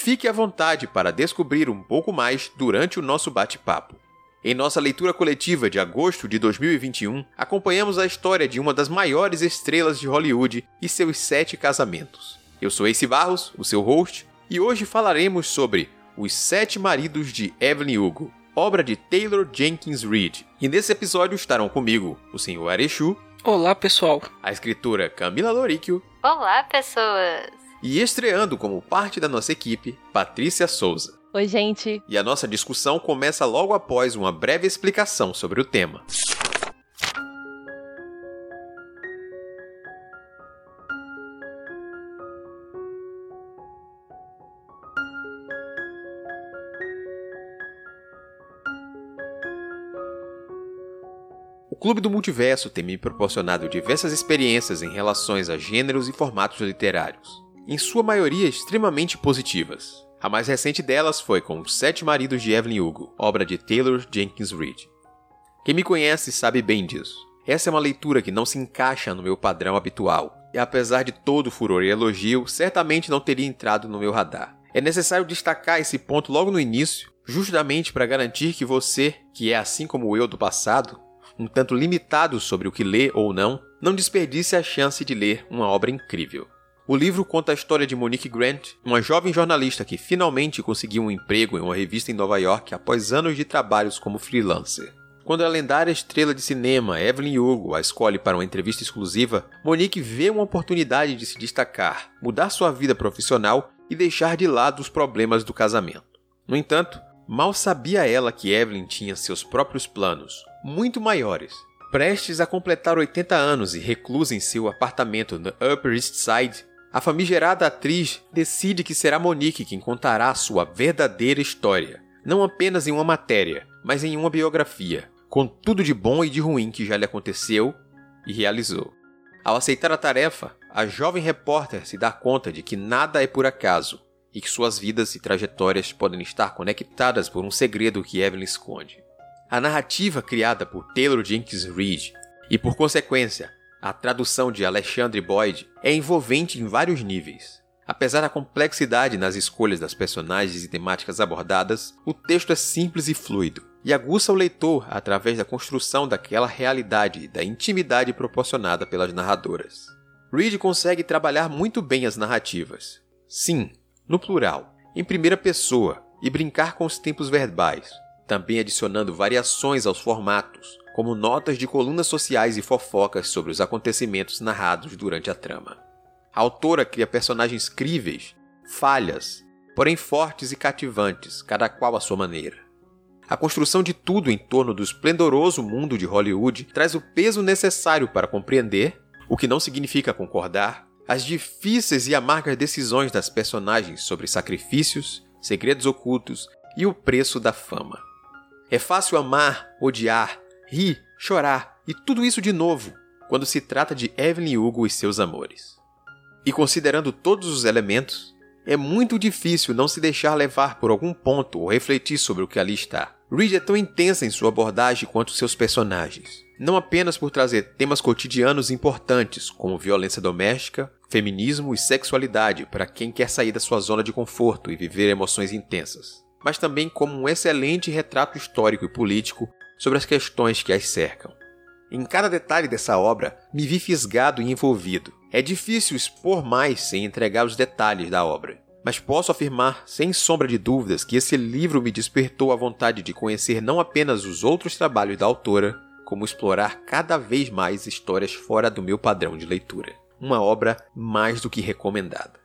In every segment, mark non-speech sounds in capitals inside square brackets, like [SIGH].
fique à vontade para descobrir um pouco mais durante o nosso bate-papo. Em nossa leitura coletiva de agosto de 2021, acompanhamos a história de uma das maiores estrelas de Hollywood e seus sete casamentos. Eu sou Ace Barros, o seu host, e hoje falaremos sobre Os Sete Maridos de Evelyn Hugo, obra de Taylor Jenkins Reid. E nesse episódio estarão comigo o Sr. Arechu. Olá, pessoal. A escritora Camila Loríquio. Olá, pessoas. E estreando como parte da nossa equipe, Patrícia Souza. Oi, gente. E a nossa discussão começa logo após uma breve explicação sobre o tema. O Clube do Multiverso tem me proporcionado diversas experiências em relações a gêneros e formatos literários, em sua maioria extremamente positivas. A mais recente delas foi com Os Sete Maridos de Evelyn Hugo, obra de Taylor Jenkins Reid. Quem me conhece sabe bem disso. Essa é uma leitura que não se encaixa no meu padrão habitual, e apesar de todo o furor e elogio, certamente não teria entrado no meu radar. É necessário destacar esse ponto logo no início, justamente para garantir que você, que é assim como eu do passado, um tanto limitado sobre o que lê ou não, não desperdice a chance de ler uma obra incrível. O livro conta a história de Monique Grant, uma jovem jornalista que finalmente conseguiu um emprego em uma revista em Nova York após anos de trabalhos como freelancer. Quando a lendária estrela de cinema Evelyn Hugo a escolhe para uma entrevista exclusiva, Monique vê uma oportunidade de se destacar, mudar sua vida profissional e deixar de lado os problemas do casamento. No entanto, mal sabia ela que Evelyn tinha seus próprios planos, muito maiores. Prestes a completar 80 anos e reclusa em seu apartamento no Upper East Side, a famigerada atriz decide que será Monique quem contará sua verdadeira história, não apenas em uma matéria, mas em uma biografia, com tudo de bom e de ruim que já lhe aconteceu e realizou. Ao aceitar a tarefa, a jovem repórter se dá conta de que nada é por acaso e que suas vidas e trajetórias podem estar conectadas por um segredo que Evelyn esconde. A narrativa criada por Taylor Jenkins Reid e, por consequência, a tradução de Alexandre Boyd é envolvente em vários níveis. Apesar da complexidade nas escolhas das personagens e temáticas abordadas, o texto é simples e fluido, e aguça o leitor através da construção daquela realidade e da intimidade proporcionada pelas narradoras. Reed consegue trabalhar muito bem as narrativas. Sim, no plural, em primeira pessoa, e brincar com os tempos verbais, também adicionando variações aos formatos, como notas de colunas sociais e fofocas sobre os acontecimentos narrados durante a trama. A autora cria personagens críveis, falhas, porém fortes e cativantes, cada qual à sua maneira. A construção de tudo em torno do esplendoroso mundo de Hollywood traz o peso necessário para compreender, o que não significa concordar, as difíceis e amargas decisões das personagens sobre sacrifícios, segredos ocultos e o preço da fama. É fácil amar, odiar, rir, chorar e tudo isso de novo quando se trata de Evelyn Hugo e seus amores. E considerando todos os elementos, é muito difícil não se deixar levar por algum ponto ou refletir sobre o que ali está. Reed é tão intensa em sua abordagem quanto seus personagens, não apenas por trazer temas cotidianos importantes como violência doméstica, feminismo e sexualidade para quem quer sair da sua zona de conforto e viver emoções intensas, mas também como um excelente retrato histórico e político sobre as questões que as cercam. Em cada detalhe dessa obra, me vi fisgado e envolvido. É difícil expor mais sem entregar os detalhes da obra, mas posso afirmar, sem sombra de dúvidas, que esse livro me despertou a vontade de conhecer não apenas os outros trabalhos da autora, como explorar cada vez mais histórias fora do meu padrão de leitura. Uma obra mais do que recomendada.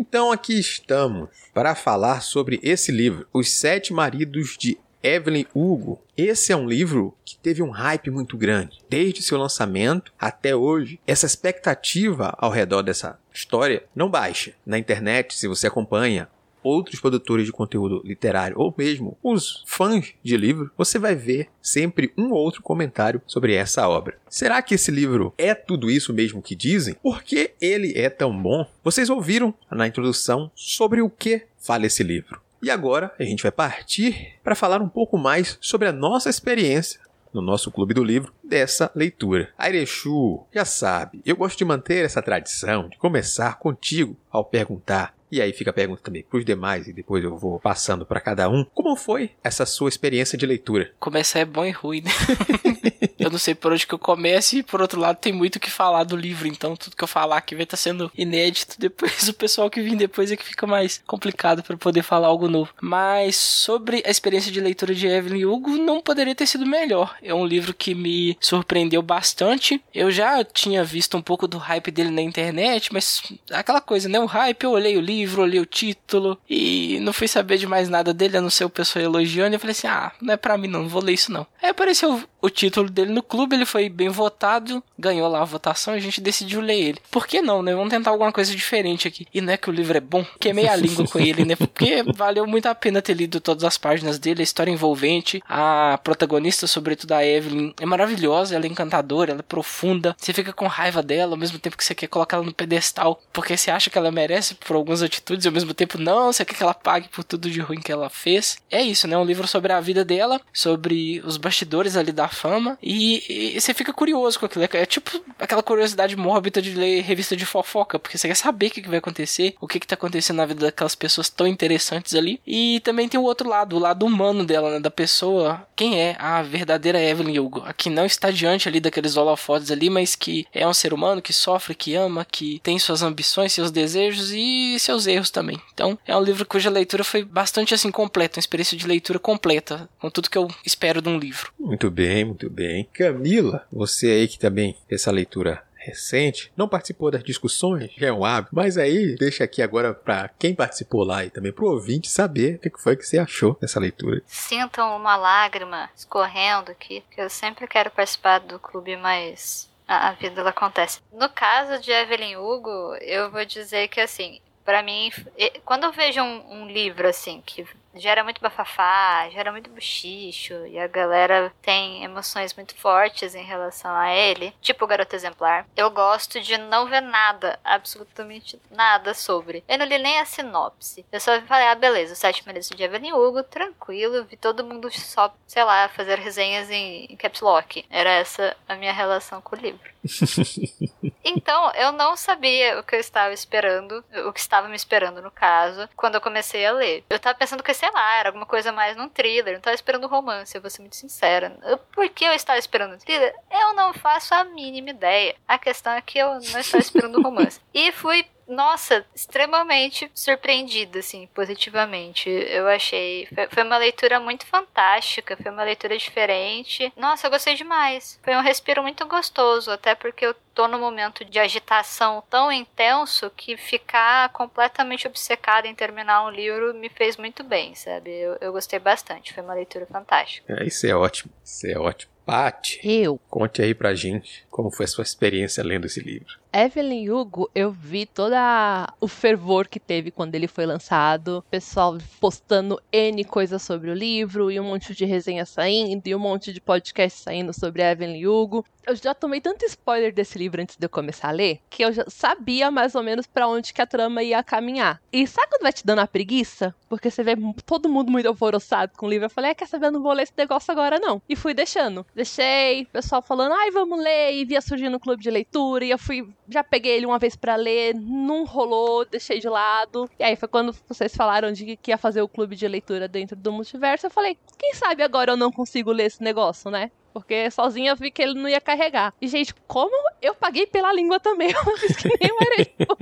Então aqui estamos para falar sobre esse livro, Os Sete Maridos de Evelyn Hugo. Esse é um livro que teve um hype muito grande. Desde seu lançamento até hoje, essa expectativa ao redor dessa história não baixa. Na internet, se você acompanha outros produtores de conteúdo literário ou mesmo os fãs de livro, você vai ver sempre um ou outro comentário sobre essa obra. Será que esse livro é tudo isso mesmo que dizem? Por que ele é tão bom? Vocês ouviram na introdução sobre o que fala esse livro. E agora a gente vai partir para falar um pouco mais sobre a nossa experiência no nosso Clube do Livro dessa leitura. Airechu, já sabe, eu gosto de manter essa tradição de começar contigo ao perguntar e aí fica a pergunta também para os demais e depois eu vou passando para cada um. Como foi essa sua experiência de leitura? Começar é bom e ruim, né? [LAUGHS] eu não sei por onde que eu começo e por outro lado tem muito o que falar do livro, então tudo que eu falar aqui vai estar tá sendo inédito. [LAUGHS] Depois o pessoal que vem depois é que fica mais complicado para poder falar algo novo. Mas sobre a experiência de leitura de Evelyn Hugo, não poderia ter sido melhor. É um livro que me surpreendeu bastante. Eu já tinha visto um pouco do hype dele na internet, mas aquela coisa, né? O hype, eu olhei o livro li o título e não fui saber de mais nada dele, a não ser o pessoal elogiando. Eu falei assim: ah, não é pra mim não, não vou ler isso não. Aí apareceu o título dele no clube, ele foi bem votado, ganhou lá a votação e a gente decidiu ler ele. Por que não, né? Vamos tentar alguma coisa diferente aqui. E não é que o livro é bom, queimei a língua com ele, né? Porque [LAUGHS] valeu muito a pena ter lido todas as páginas dele, a história envolvente, a protagonista, sobretudo a Evelyn, é maravilhosa, ela é encantadora, ela é profunda. Você fica com raiva dela ao mesmo tempo que você quer colocar ela no pedestal, porque você acha que ela merece por algumas atitudes e ao mesmo tempo não, você quer que ela pague por tudo de ruim que ela fez. É isso, né? Um livro sobre a vida dela, sobre os bastidores ali da e, e você fica curioso com aquilo. É, é tipo aquela curiosidade mórbida de ler revista de fofoca, porque você quer saber o que, que vai acontecer, o que, que tá acontecendo na vida daquelas pessoas tão interessantes ali. E também tem o outro lado, o lado humano dela, né? Da pessoa, quem é a verdadeira Evelyn Hugo, a que não está diante ali daqueles holofotes ali, mas que é um ser humano que sofre, que ama, que tem suas ambições, seus desejos e seus erros também. Então, é um livro cuja leitura foi bastante assim completa, uma experiência de leitura completa, com tudo que eu espero de um livro. Muito bem, muito bem. Camila, você aí que também fez essa leitura recente, não participou das discussões, já é um hábito, mas aí deixa aqui agora para quem participou lá e também pro ouvinte saber o que foi que você achou dessa leitura. Sintam uma lágrima escorrendo aqui, que eu sempre quero participar do clube, mas a vida ela acontece. No caso de Evelyn Hugo, eu vou dizer que assim, para mim, quando eu vejo um, um, livro assim que gera muito bafafá, gera muito buchicho e a galera tem emoções muito fortes em relação a ele, tipo o Garoto Exemplar, eu gosto de não ver nada, absolutamente nada sobre. Eu não li nem a sinopse. Eu só falei, ah, beleza, o Sete Meses de Evelyn Hugo, tranquilo, vi todo mundo só, sei lá, fazer resenhas em, em caps lock. Era essa a minha relação com o livro. [LAUGHS] então, eu não sabia o que eu estava esperando, o que estava me esperando no caso, quando eu comecei a ler. Eu tava pensando que, sei lá, era alguma coisa mais num thriller, não tava esperando romance, eu vou ser muito sincera. Por que eu estava esperando um thriller? Eu não faço a mínima ideia. A questão é que eu não estava esperando [LAUGHS] romance. E fui nossa, extremamente surpreendida, assim, positivamente. Eu achei. Foi uma leitura muito fantástica, foi uma leitura diferente. Nossa, eu gostei demais. Foi um respiro muito gostoso, até porque eu tô num momento de agitação tão intenso que ficar completamente obcecada em terminar um livro me fez muito bem, sabe? Eu, eu gostei bastante. Foi uma leitura fantástica. É, isso é ótimo. Isso é ótimo. Paty, eu. Conte aí pra gente como foi a sua experiência lendo esse livro. Evelyn Hugo, eu vi todo o fervor que teve quando ele foi lançado, pessoal postando N coisas sobre o livro, e um monte de resenha saindo, e um monte de podcast saindo sobre Evelyn Hugo. Eu já tomei tanto spoiler desse livro antes de eu começar a ler, que eu já sabia mais ou menos para onde que a trama ia caminhar. E sabe quando vai te dando a preguiça? Porque você vê todo mundo muito alvoroçado com o livro. Eu falei, é, quer saber, eu não vou ler esse negócio agora não. E fui deixando. Deixei, pessoal falando, ai, vamos ler, e via surgindo no clube de leitura, e eu fui já peguei ele uma vez para ler, não rolou, deixei de lado. E aí foi quando vocês falaram de que ia fazer o clube de leitura dentro do multiverso, eu falei, quem sabe agora eu não consigo ler esse negócio, né? Porque sozinha eu vi que ele não ia carregar. E, gente, como eu paguei pela língua também, [LAUGHS] eu fiz que nem o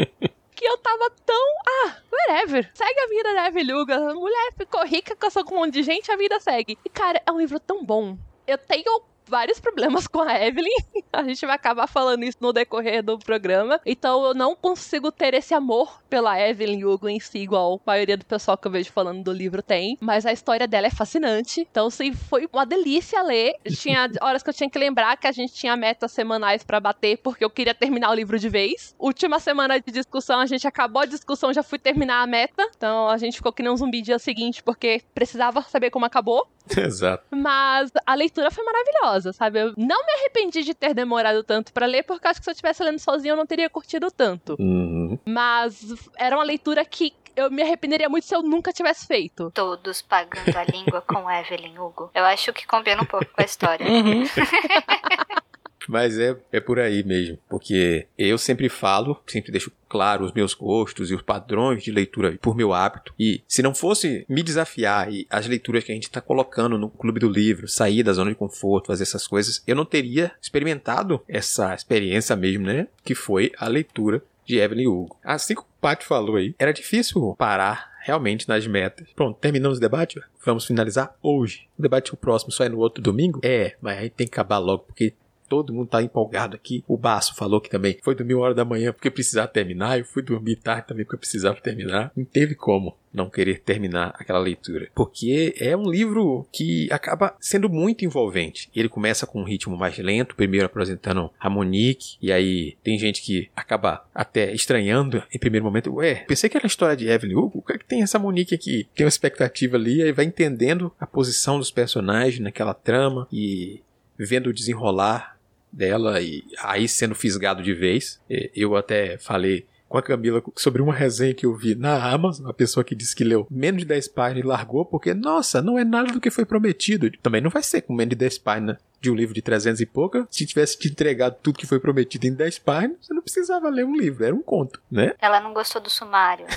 que eu tava tão. Ah, whatever. Segue a vida da Eveluga. A mulher ficou rica, casou com um monte de gente, a vida segue. E, cara, é um livro tão bom. Eu tenho vários problemas com a Evelyn. [LAUGHS] A gente vai acabar falando isso no decorrer do programa. Então eu não consigo ter esse amor pela Evelyn Hugo em si, igual a maioria do pessoal que eu vejo falando do livro tem. Mas a história dela é fascinante. Então, sim, foi uma delícia ler. Tinha [LAUGHS] horas que eu tinha que lembrar que a gente tinha metas semanais para bater, porque eu queria terminar o livro de vez. Última semana de discussão, a gente acabou a discussão, já fui terminar a meta. Então a gente ficou que nem um zumbi dia seguinte, porque precisava saber como acabou. [LAUGHS] Exato. Mas a leitura foi maravilhosa, sabe? Eu não me arrependi de ter demorado tanto para ler, porque acho que se eu estivesse lendo sozinho eu não teria curtido tanto. Uhum. Mas era uma leitura que eu me arrependeria muito se eu nunca tivesse feito. Todos pagando a língua com Evelyn Hugo. Eu acho que combina um pouco com a história. Uhum. [LAUGHS] Mas é, é por aí mesmo. Porque eu sempre falo, sempre deixo claro os meus gostos e os padrões de leitura por meu hábito. E se não fosse me desafiar e as leituras que a gente está colocando no Clube do Livro, sair da zona de conforto, fazer essas coisas, eu não teria experimentado essa experiência mesmo, né? Que foi a leitura de Evelyn Hugo. Assim como o Paty falou aí, era difícil parar realmente nas metas. Pronto, terminamos o debate? Vamos finalizar hoje. O debate o próximo só é no outro domingo? É, mas a gente tem que acabar logo, porque todo mundo tá empolgado aqui. O Baço falou que também foi dormir uma hora da manhã porque precisava terminar. Eu fui dormir tarde também porque precisava terminar. Não teve como não querer terminar aquela leitura. Porque é um livro que acaba sendo muito envolvente. Ele começa com um ritmo mais lento, primeiro apresentando a Monique, e aí tem gente que acaba até estranhando em primeiro momento. Ué, pensei que era a história de Evelyn Hugo. O que é que tem essa Monique aqui? Tem uma expectativa ali, aí vai entendendo a posição dos personagens naquela trama e vendo o desenrolar dela e aí sendo fisgado de vez. Eu até falei com a Camila sobre uma resenha que eu vi na Amazon, uma pessoa que disse que leu menos de 10 páginas e largou porque, nossa, não é nada do que foi prometido. Também não vai ser com menos de 10 páginas de um livro de 300 e pouca. Se tivesse te entregado tudo que foi prometido em 10 páginas, você não precisava ler um livro, era um conto, né? Ela não gostou do sumário. [LAUGHS]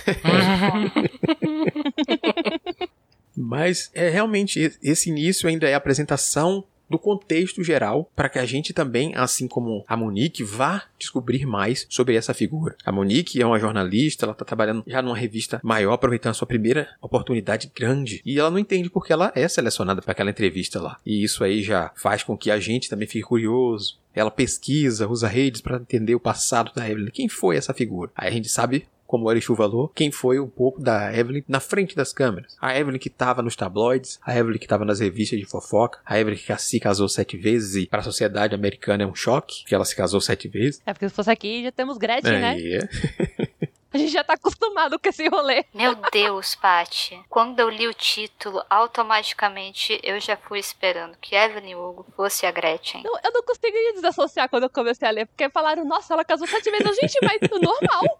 Mas é realmente esse início ainda é a apresentação do contexto geral para que a gente também, assim como a Monique, vá descobrir mais sobre essa figura. A Monique é uma jornalista, ela está trabalhando já numa revista maior, aproveitando a sua primeira oportunidade grande. E ela não entende porque ela é selecionada para aquela entrevista lá. E isso aí já faz com que a gente também fique curioso. Ela pesquisa, usa redes para entender o passado da Evelyn. Quem foi essa figura? Aí a gente sabe como o Erichu falou, quem foi um pouco da Evelyn na frente das câmeras. A Evelyn que estava nos tabloides, a Evelyn que estava nas revistas de fofoca, a Evelyn que se casou sete vezes e para a sociedade americana é um choque que ela se casou sete vezes. É porque se fosse aqui já temos Gretchen, é, né? É. [LAUGHS] A gente já tá acostumado com esse rolê. Meu Deus, Paty. Quando eu li o título, automaticamente eu já fui esperando que Evelyn Hugo fosse a Gretchen. Não, eu não consegui desassociar quando eu comecei a ler, porque falaram, nossa, ela casou sete vezes. Gente, mas normal.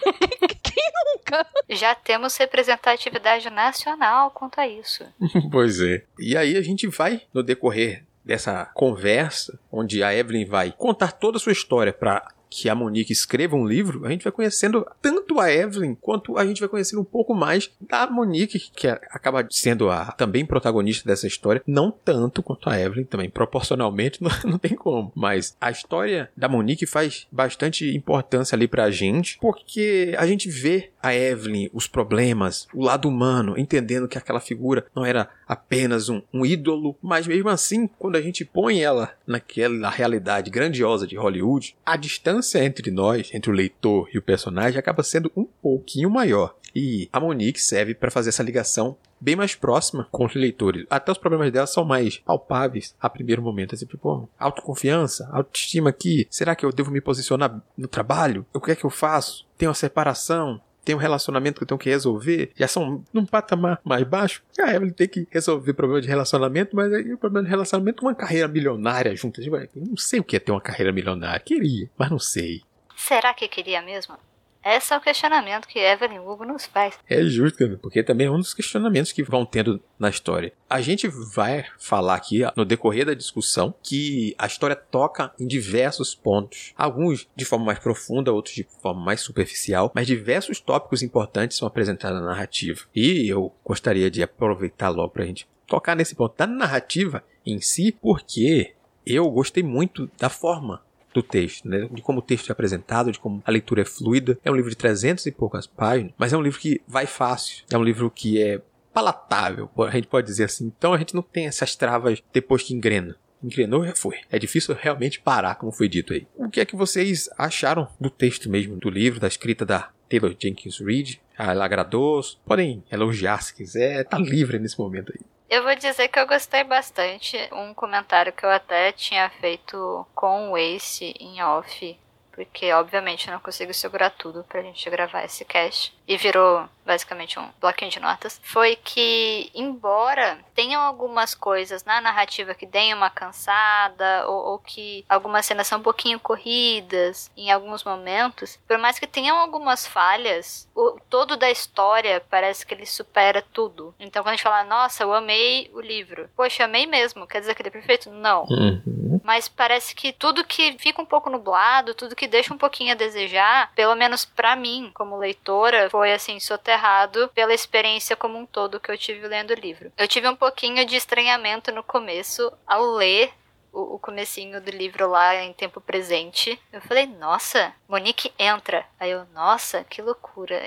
[LAUGHS] Quem nunca? Já temos representatividade nacional quanto a isso. [LAUGHS] pois é. E aí a gente vai, no decorrer dessa conversa, onde a Evelyn vai contar toda a sua história para que a Monique escreva um livro, a gente vai conhecendo tanto a Evelyn quanto a gente vai conhecendo um pouco mais da Monique, que acaba sendo a também protagonista dessa história, não tanto quanto a Evelyn, também proporcionalmente [LAUGHS] não, não tem como, mas a história da Monique faz bastante importância ali pra gente, porque a gente vê a Evelyn, os problemas, o lado humano, entendendo que aquela figura não era apenas um, um ídolo, mas mesmo assim, quando a gente põe ela naquela realidade grandiosa de Hollywood, a distância entre nós, entre o leitor e o personagem, acaba sendo um pouquinho maior. E a Monique serve para fazer essa ligação bem mais próxima com os leitores. Até os problemas dela são mais palpáveis a primeiro momento. Assim, tipo, autoconfiança, autoestima aqui. Será que eu devo me posicionar no trabalho? O que é que eu faço? Tem uma separação? Tem um relacionamento que eu tenho que resolver, já são num patamar mais baixo. A Evelyn tem que resolver problema de relacionamento, mas aí o problema de relacionamento uma carreira milionária junto. Não sei o que é ter uma carreira milionária. Queria, mas não sei. Será que queria mesmo? Esse é o questionamento que Evelyn Hugo nos faz. É justo, porque também é um dos questionamentos que vão tendo na história. A gente vai falar aqui no decorrer da discussão que a história toca em diversos pontos. Alguns de forma mais profunda, outros de forma mais superficial, mas diversos tópicos importantes são apresentados na narrativa. E eu gostaria de aproveitar logo para a gente tocar nesse ponto da narrativa em si, porque eu gostei muito da forma do texto, né? de como o texto é apresentado, de como a leitura é fluida. É um livro de 300 e poucas páginas, mas é um livro que vai fácil. É um livro que é palatável, a gente pode dizer assim. Então a gente não tem essas travas depois que engrena. engrenou já foi. É difícil realmente parar, como foi dito aí. O que é que vocês acharam do texto mesmo, do livro, da escrita da Taylor Jenkins Reid? Ah, ela agradou? Podem elogiar se quiser, tá livre nesse momento aí. Eu vou dizer que eu gostei bastante. Um comentário que eu até tinha feito com o Ace em off porque obviamente eu não consigo segurar tudo pra gente gravar esse cast. E virou basicamente um bloquinho de notas. Foi que, embora tenham algumas coisas na narrativa que deem uma cansada, ou, ou que algumas cenas são um pouquinho corridas em alguns momentos, por mais que tenham algumas falhas, o todo da história parece que ele supera tudo. Então quando a gente fala, nossa, eu amei o livro. Poxa, amei mesmo. Quer dizer que ele é perfeito? Não. Uhum. Mas parece que tudo que fica um pouco nublado, tudo que deixa um pouquinho a desejar, pelo menos para mim, como leitora, foi assim, soterrado pela experiência como um todo que eu tive lendo o livro. Eu tive um pouquinho de estranhamento no começo ao ler o, o comecinho do livro lá em tempo presente. Eu falei, nossa, Monique entra. Aí eu, nossa, que loucura.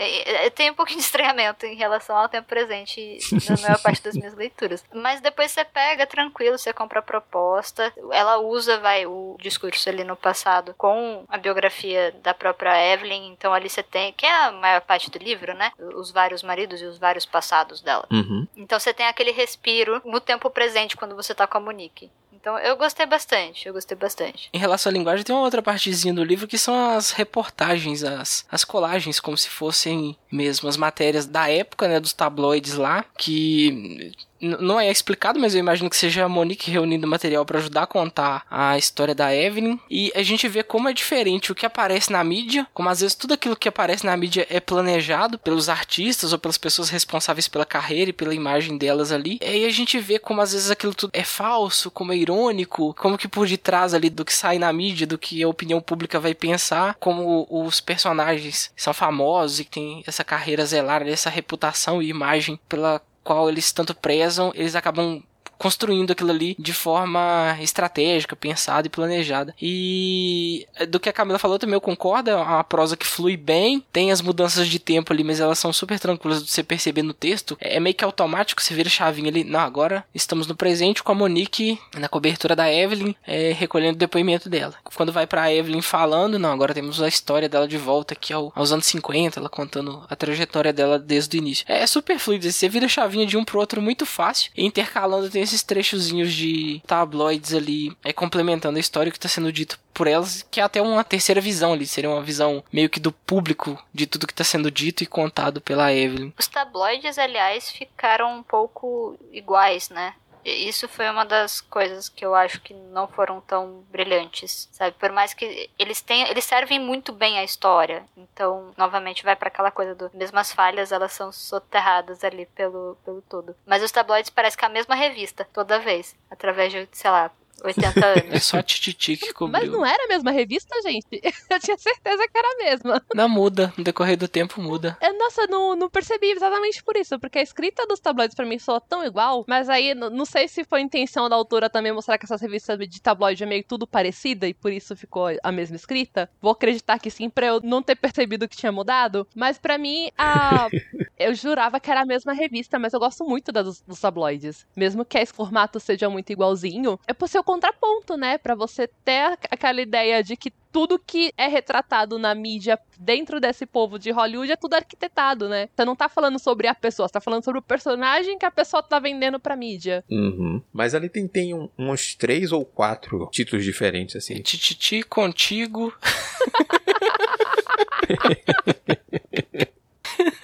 Eu tenho um pouquinho de estranhamento em relação ao tempo presente na maior parte das minhas leituras. Mas depois você pega tranquilo, você compra a proposta. Ela usa, vai, o discurso ali no passado com a biografia da própria Evelyn. Então ali você tem, que é a maior parte do livro, né? Os vários maridos e os vários passados dela. Uhum. Então você tem aquele respiro no tempo presente quando você tá com a Monique. Então eu gostei bastante, eu gostei bastante. Em relação à linguagem, tem uma outra partezinha do livro que são as reportagens, as, as colagens, como se fossem mesmo as matérias da época, né, dos tabloides lá, que não é explicado, mas eu imagino que seja a Monique reunindo material para ajudar a contar a história da Evelyn. E a gente vê como é diferente o que aparece na mídia, como às vezes tudo aquilo que aparece na mídia é planejado pelos artistas ou pelas pessoas responsáveis pela carreira e pela imagem delas ali. E aí a gente vê como às vezes aquilo tudo é falso, como é irônico, como que por detrás ali do que sai na mídia, do que a opinião pública vai pensar, como os personagens são famosos e têm essa carreira zelar, essa reputação e imagem pela qual eles tanto prezam, eles acabam construindo aquilo ali de forma estratégica, pensada e planejada. E do que a Camila falou também eu concordo, é uma prosa que flui bem, tem as mudanças de tempo ali, mas elas são super tranquilas de você perceber no texto. É meio que automático, você vira chavinha ali, não, agora estamos no presente com a Monique na cobertura da Evelyn, é, recolhendo o depoimento dela. Quando vai pra Evelyn falando, não, agora temos a história dela de volta aqui ao, aos anos 50, ela contando a trajetória dela desde o início. É, é super fluido, você vira chavinha de um pro outro muito fácil, intercalando tem esses trechozinhos de tabloides ali, é, complementando a história que está sendo dito por elas, que é até uma terceira visão ali, seria uma visão meio que do público de tudo que está sendo dito e contado pela Evelyn. Os tabloides, aliás, ficaram um pouco iguais, né? Isso foi uma das coisas que eu acho que não foram tão brilhantes, sabe? Por mais que eles tenham, eles servem muito bem à história. Então, novamente vai para aquela coisa do mesmo as falhas, elas são soterradas ali pelo pelo todo. Mas os tabloides parecem que é a mesma revista toda vez, através de, sei lá, 80 anos. É só a Tititi que cobriu. Mas não era a mesma revista, gente? [LAUGHS] Eu tinha certeza que era a mesma. Não muda, no decorrer do tempo muda. É, nossa, não, não percebi exatamente por isso, porque a escrita dos tabloides para mim soa tão igual, mas aí não sei se foi intenção da autora também mostrar que essas revistas de tabloide é meio tudo parecida e por isso ficou a mesma escrita. Vou acreditar que sim, pra eu não ter percebido que tinha mudado, mas para mim a... [LAUGHS] eu jurava que era a mesma revista, mas eu gosto muito dos, dos tabloides. Mesmo que esse formato seja muito igualzinho, é por ser o contraponto, né? Para você ter aquela ideia de que tudo que é retratado na mídia dentro desse povo de Hollywood é tudo arquitetado, né? Você não tá falando sobre a pessoa, você tá falando sobre o personagem que a pessoa tá vendendo pra mídia. Uhum. Mas ali tem, tem um, uns três ou quatro títulos diferentes, assim. Tititi contigo.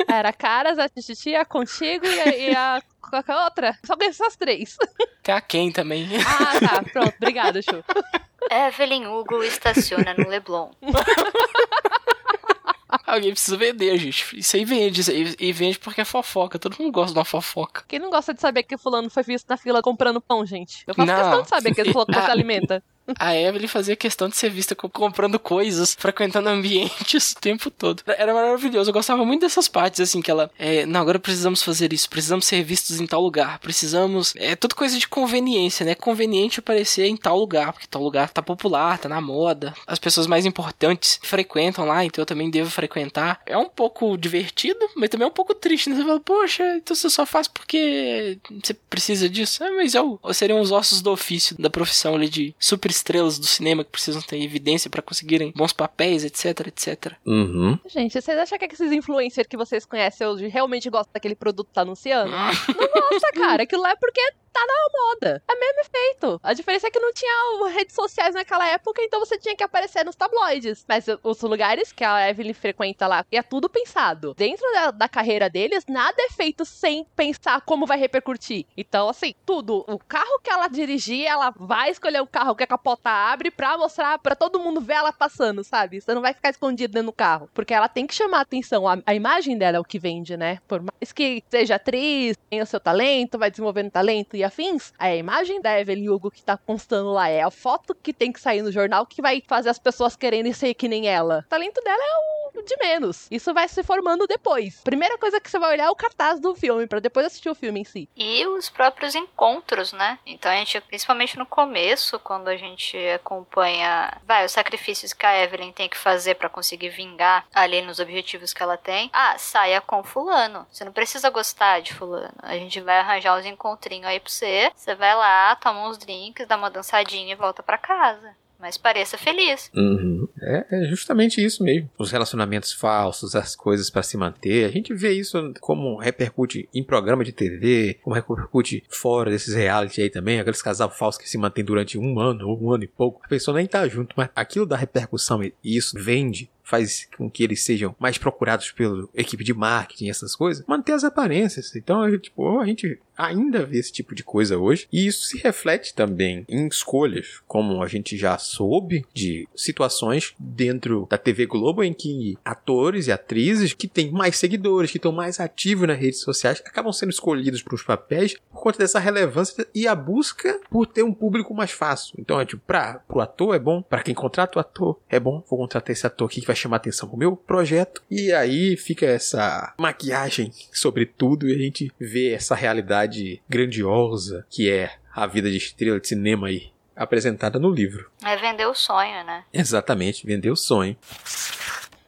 Era Caras, a Tititi, a Contigo e a, e a qualquer outra. Só essas três. A Ken também. [LAUGHS] Ah, tá. Pronto. Obrigada, Chu. Evelyn Hugo estaciona no Leblon. [LAUGHS] Alguém precisa vender, gente. Isso aí vende. Isso aí, e vende porque é fofoca. Todo mundo gosta de uma fofoca. Quem não gosta de saber que fulano foi visto na fila comprando pão, gente? Eu faço Não. questão de saber que ele falou que você Ah. alimenta. A Evelyn fazia questão de ser vista comprando coisas, frequentando ambientes o tempo todo. Era maravilhoso, eu gostava muito dessas partes, assim, que ela, é, não, agora precisamos fazer isso, precisamos ser vistos em tal lugar, precisamos, é tudo coisa de conveniência, né? Conveniente aparecer em tal lugar, porque tal lugar tá popular, tá na moda, as pessoas mais importantes frequentam lá, então eu também devo frequentar. É um pouco divertido, mas também é um pouco triste, né? Você fala, poxa, então você só faz porque você precisa disso? É, mas seriam os ossos do ofício da profissão ali de super estrelas do cinema que precisam ter evidência para conseguirem bons papéis, etc, etc. Uhum. Gente, vocês acham que esses influencers que vocês conhecem hoje realmente gostam daquele produto que tá anunciando? Não gosta, cara. Aquilo lá é porque tá na moda. É mesmo efeito. A diferença é que não tinha redes sociais naquela época, então você tinha que aparecer nos tabloides. Mas os lugares que a Evelyn frequenta lá, é tudo pensado. Dentro da, da carreira deles, nada é feito sem pensar como vai repercutir. Então, assim, tudo. O carro que ela dirigir, ela vai escolher o carro que a capota abre pra mostrar, pra todo mundo ver ela passando, sabe? Você não vai ficar escondido dentro do carro. Porque ela tem que chamar a atenção. A, a imagem dela é o que vende, né? Por mais que seja atriz, tenha o seu talento, vai desenvolvendo talento e afins, a imagem da Evelyn Hugo que tá constando lá é a foto que tem que sair no jornal que vai fazer as pessoas quererem ser que nem ela. O talento dela é o de menos. Isso vai se formando depois. Primeira coisa que você vai olhar é o cartaz do filme, para depois assistir o filme em si. E os próprios encontros, né? Então a gente, principalmente no começo, quando a gente acompanha, vai, os sacrifícios que a Evelyn tem que fazer para conseguir vingar ali nos objetivos que ela tem. Ah, saia com fulano. Você não precisa gostar de fulano. A gente vai arranjar uns encontrinhos aí pra você. Você vai lá, toma uns drinks, dá uma dançadinha e volta para casa mas pareça feliz. Uhum. É, é, justamente isso mesmo. Os relacionamentos falsos, as coisas para se manter. A gente vê isso como repercute em programa de TV, como repercute fora desses reality aí também. Aqueles casal falsos que se mantêm durante um ano ou um ano e pouco. A pessoa nem tá junto, mas aquilo dá repercussão e isso vende faz com que eles sejam mais procurados pela equipe de marketing, essas coisas, manter as aparências. Então, tipo, a gente ainda vê esse tipo de coisa hoje. E isso se reflete também em escolhas, como a gente já soube de situações dentro da TV Globo em que atores e atrizes que têm mais seguidores, que estão mais ativos nas redes sociais, acabam sendo escolhidos para os papéis por conta dessa relevância e a busca por ter um público mais fácil. Então, é tipo, para o ator é bom, para quem contrata o ator é bom, vou contratar esse ator aqui que vai chamar atenção pro meu projeto. E aí fica essa maquiagem sobre tudo e a gente vê essa realidade grandiosa que é a vida de estrela de cinema aí apresentada no livro. É vender o sonho, né? Exatamente, vender o sonho.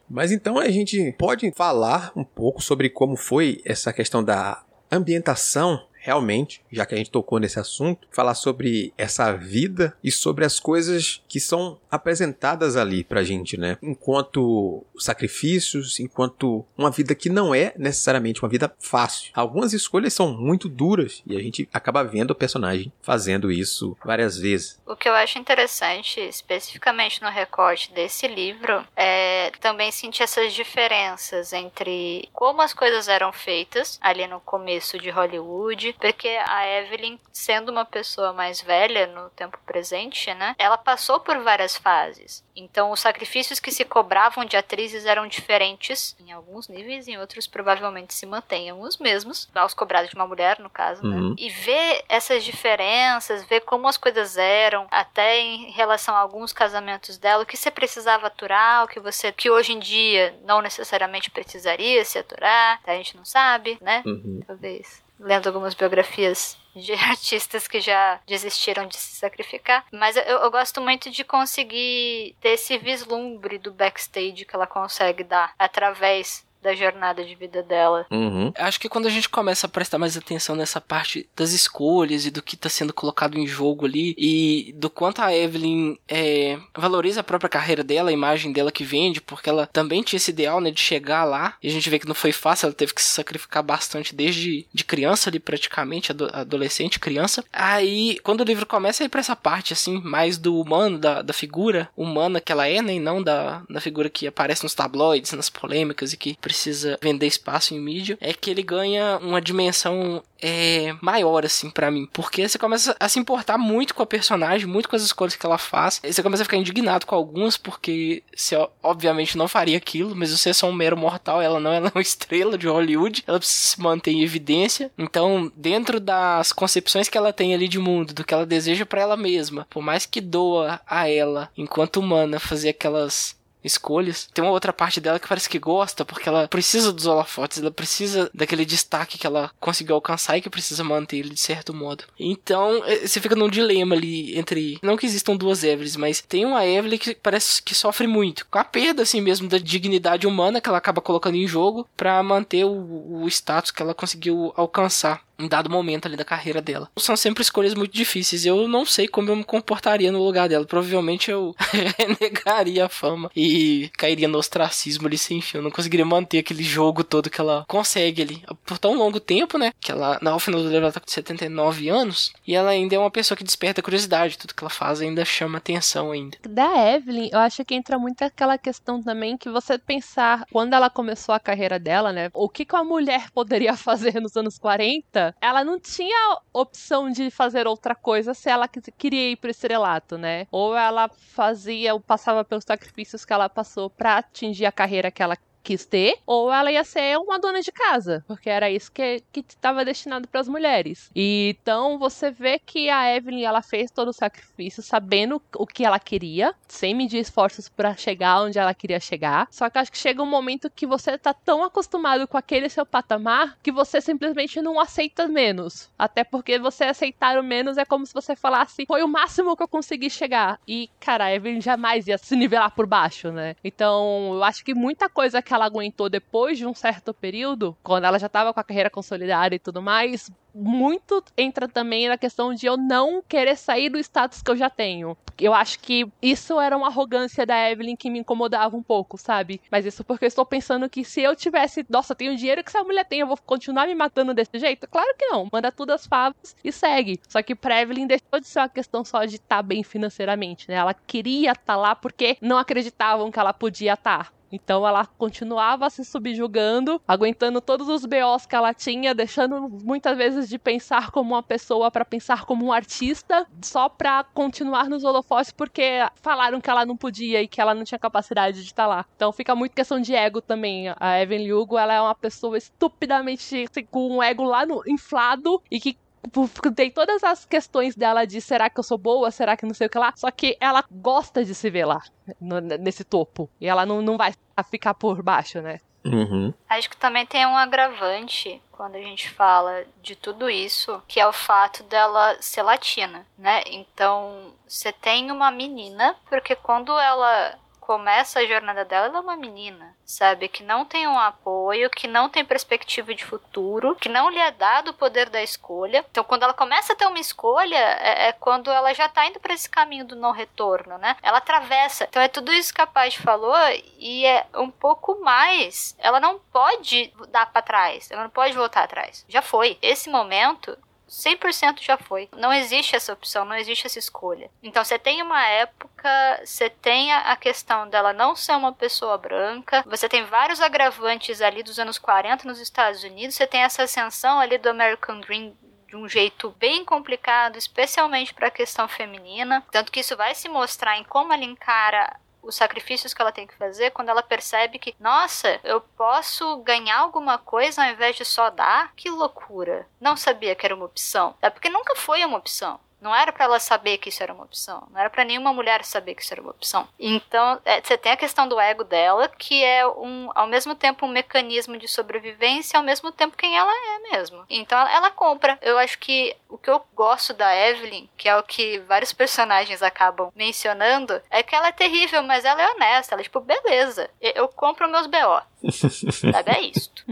Mas então a gente pode falar um pouco sobre como foi essa questão da ambientação realmente, já que a gente tocou nesse assunto, falar sobre essa vida e sobre as coisas que são apresentadas ali pra gente, né? Enquanto sacrifícios, enquanto uma vida que não é necessariamente uma vida fácil. Algumas escolhas são muito duras e a gente acaba vendo o personagem fazendo isso várias vezes. O que eu acho interessante, especificamente no recorte desse livro, é também sentir essas diferenças entre como as coisas eram feitas ali no começo de Hollywood porque a Evelyn, sendo uma pessoa mais velha no tempo presente, né, ela passou por várias fases. Então, os sacrifícios que se cobravam de atrizes eram diferentes em alguns níveis, em outros provavelmente se mantenham os mesmos, aos cobrados de uma mulher, no caso, né? Uhum. E ver essas diferenças, ver como as coisas eram, até em relação a alguns casamentos dela, o que você precisava aturar, o que você, que hoje em dia não necessariamente precisaria se aturar, a gente não sabe, né? Uhum. Talvez lendo algumas biografias de [LAUGHS] artistas que já desistiram de se sacrificar. Mas eu, eu, gosto muito de conseguir ter esse vislumbre do backstage que ela consegue dar através da jornada de vida dela. Uhum. Acho que quando a gente começa a prestar mais atenção nessa parte das escolhas e do que está sendo colocado em jogo ali e do quanto a Evelyn é, valoriza a própria carreira dela, a imagem dela que vende, porque ela também tinha esse ideal, né, de chegar lá. E a gente vê que não foi fácil, ela teve que se sacrificar bastante desde de criança ali, praticamente, adolescente, criança. Aí, quando o livro começa a ir pra essa parte, assim, mais do humano, da, da figura humana que ela é, né, e não da, da figura que aparece nos tabloides, nas polêmicas e que precisa vender espaço em mídia, é que ele ganha uma dimensão é, maior, assim, para mim. Porque você começa a se importar muito com a personagem, muito com as escolhas que ela faz. E você começa a ficar indignado com algumas, porque você obviamente não faria aquilo, mas você é só um mero mortal, ela não ela é uma [LAUGHS] estrela de Hollywood, ela precisa se manter em evidência. Então, dentro das concepções que ela tem ali de mundo, do que ela deseja para ela mesma, por mais que doa a ela, enquanto humana, fazer aquelas escolhas. Tem uma outra parte dela que parece que gosta, porque ela precisa dos holofotes, ela precisa daquele destaque que ela conseguiu alcançar e que precisa manter ele de certo modo. Então, eh, você fica num dilema ali entre. Não que existam duas Evely's, mas tem uma Evelyn que parece que sofre muito. Com a perda, assim mesmo, da dignidade humana que ela acaba colocando em jogo para manter o, o status que ela conseguiu alcançar em dado momento ali da carreira dela. São sempre escolhas muito difíceis. Eu não sei como eu me comportaria no lugar dela. Provavelmente eu [LAUGHS] renegaria a fama e cairia no ostracismo ali sem fim. Eu não conseguiria manter aquele jogo todo que ela consegue ali por tão longo tempo, né? Que ela, na final do livro, ela tá com 79 anos e ela ainda é uma pessoa que desperta curiosidade. Tudo que ela faz ainda chama atenção ainda. Da Evelyn, eu acho que entra muito aquela questão também que você pensar quando ela começou a carreira dela, né? O que, que uma mulher poderia [LAUGHS] fazer nos anos 40 ela não tinha opção de fazer outra coisa se ela queria ir pro estrelato, né? Ou ela fazia, ou passava pelos sacrifícios que ela passou para atingir a carreira que ela quis ter, ou ela ia ser uma dona de casa, porque era isso que estava destinado para as mulheres. E então você vê que a Evelyn ela fez todo o sacrifício sabendo o que ela queria, sem medir esforços para chegar onde ela queria chegar. Só que acho que chega um momento que você tá tão acostumado com aquele seu patamar que você simplesmente não aceita menos. Até porque você aceitar o menos é como se você falasse, foi o máximo que eu consegui chegar. E, cara, a Evelyn jamais ia se nivelar por baixo, né? Então, eu acho que muita coisa que que ela aguentou depois de um certo período, quando ela já estava com a carreira consolidada e tudo mais, muito entra também na questão de eu não querer sair do status que eu já tenho. Eu acho que isso era uma arrogância da Evelyn que me incomodava um pouco, sabe? Mas isso porque eu estou pensando que se eu tivesse, nossa, tenho dinheiro que essa mulher tem, eu vou continuar me matando desse jeito? Claro que não. Manda tudo as favas e segue. Só que pra Evelyn deixou de ser uma questão só de estar tá bem financeiramente, né? Ela queria estar tá lá porque não acreditavam que ela podia estar. Tá. Então ela continuava se subjugando, aguentando todos os BOs que ela tinha, deixando muitas vezes de pensar como uma pessoa para pensar como um artista, só para continuar nos holofotes porque falaram que ela não podia e que ela não tinha capacidade de estar tá lá. Então fica muito questão de ego também. A Evan Hugo, ela é uma pessoa estupidamente assim, com um ego lá no inflado e que tem todas as questões dela de será que eu sou boa, será que não sei o que lá, só que ela gosta de se ver lá, no, nesse topo. E ela não, não vai ficar por baixo, né? Uhum. Acho que também tem um agravante quando a gente fala de tudo isso, que é o fato dela ser latina, né? Então, você tem uma menina, porque quando ela começa a jornada dela, ela é uma menina, sabe? Que não tem um apoio, que não tem perspectiva de futuro, que não lhe é dado o poder da escolha. Então, quando ela começa a ter uma escolha, é, é quando ela já tá indo para esse caminho do não retorno, né? Ela atravessa. Então, é tudo isso que a Paz falou e é um pouco mais. Ela não pode dar para trás, ela não pode voltar atrás. Já foi. Esse momento 100% já foi. Não existe essa opção, não existe essa escolha. Então você tem uma época, você tem a questão dela não ser uma pessoa branca, você tem vários agravantes ali dos anos 40 nos Estados Unidos, você tem essa ascensão ali do American Dream de um jeito bem complicado, especialmente para a questão feminina. Tanto que isso vai se mostrar em como ela encara os sacrifícios que ela tem que fazer quando ela percebe que, nossa, eu posso ganhar alguma coisa ao invés de só dar? Que loucura. Não sabia que era uma opção. É porque nunca foi uma opção. Não era para ela saber que isso era uma opção. Não era para nenhuma mulher saber que isso era uma opção. Então, é, você tem a questão do ego dela, que é um, ao mesmo tempo um mecanismo de sobrevivência, ao mesmo tempo quem ela é mesmo. Então, ela, ela compra. Eu acho que o que eu gosto da Evelyn, que é o que vários personagens acabam mencionando, é que ela é terrível, mas ela é honesta. Ela é tipo, beleza, eu, eu compro meus BO. [LAUGHS] Sabe, é isto.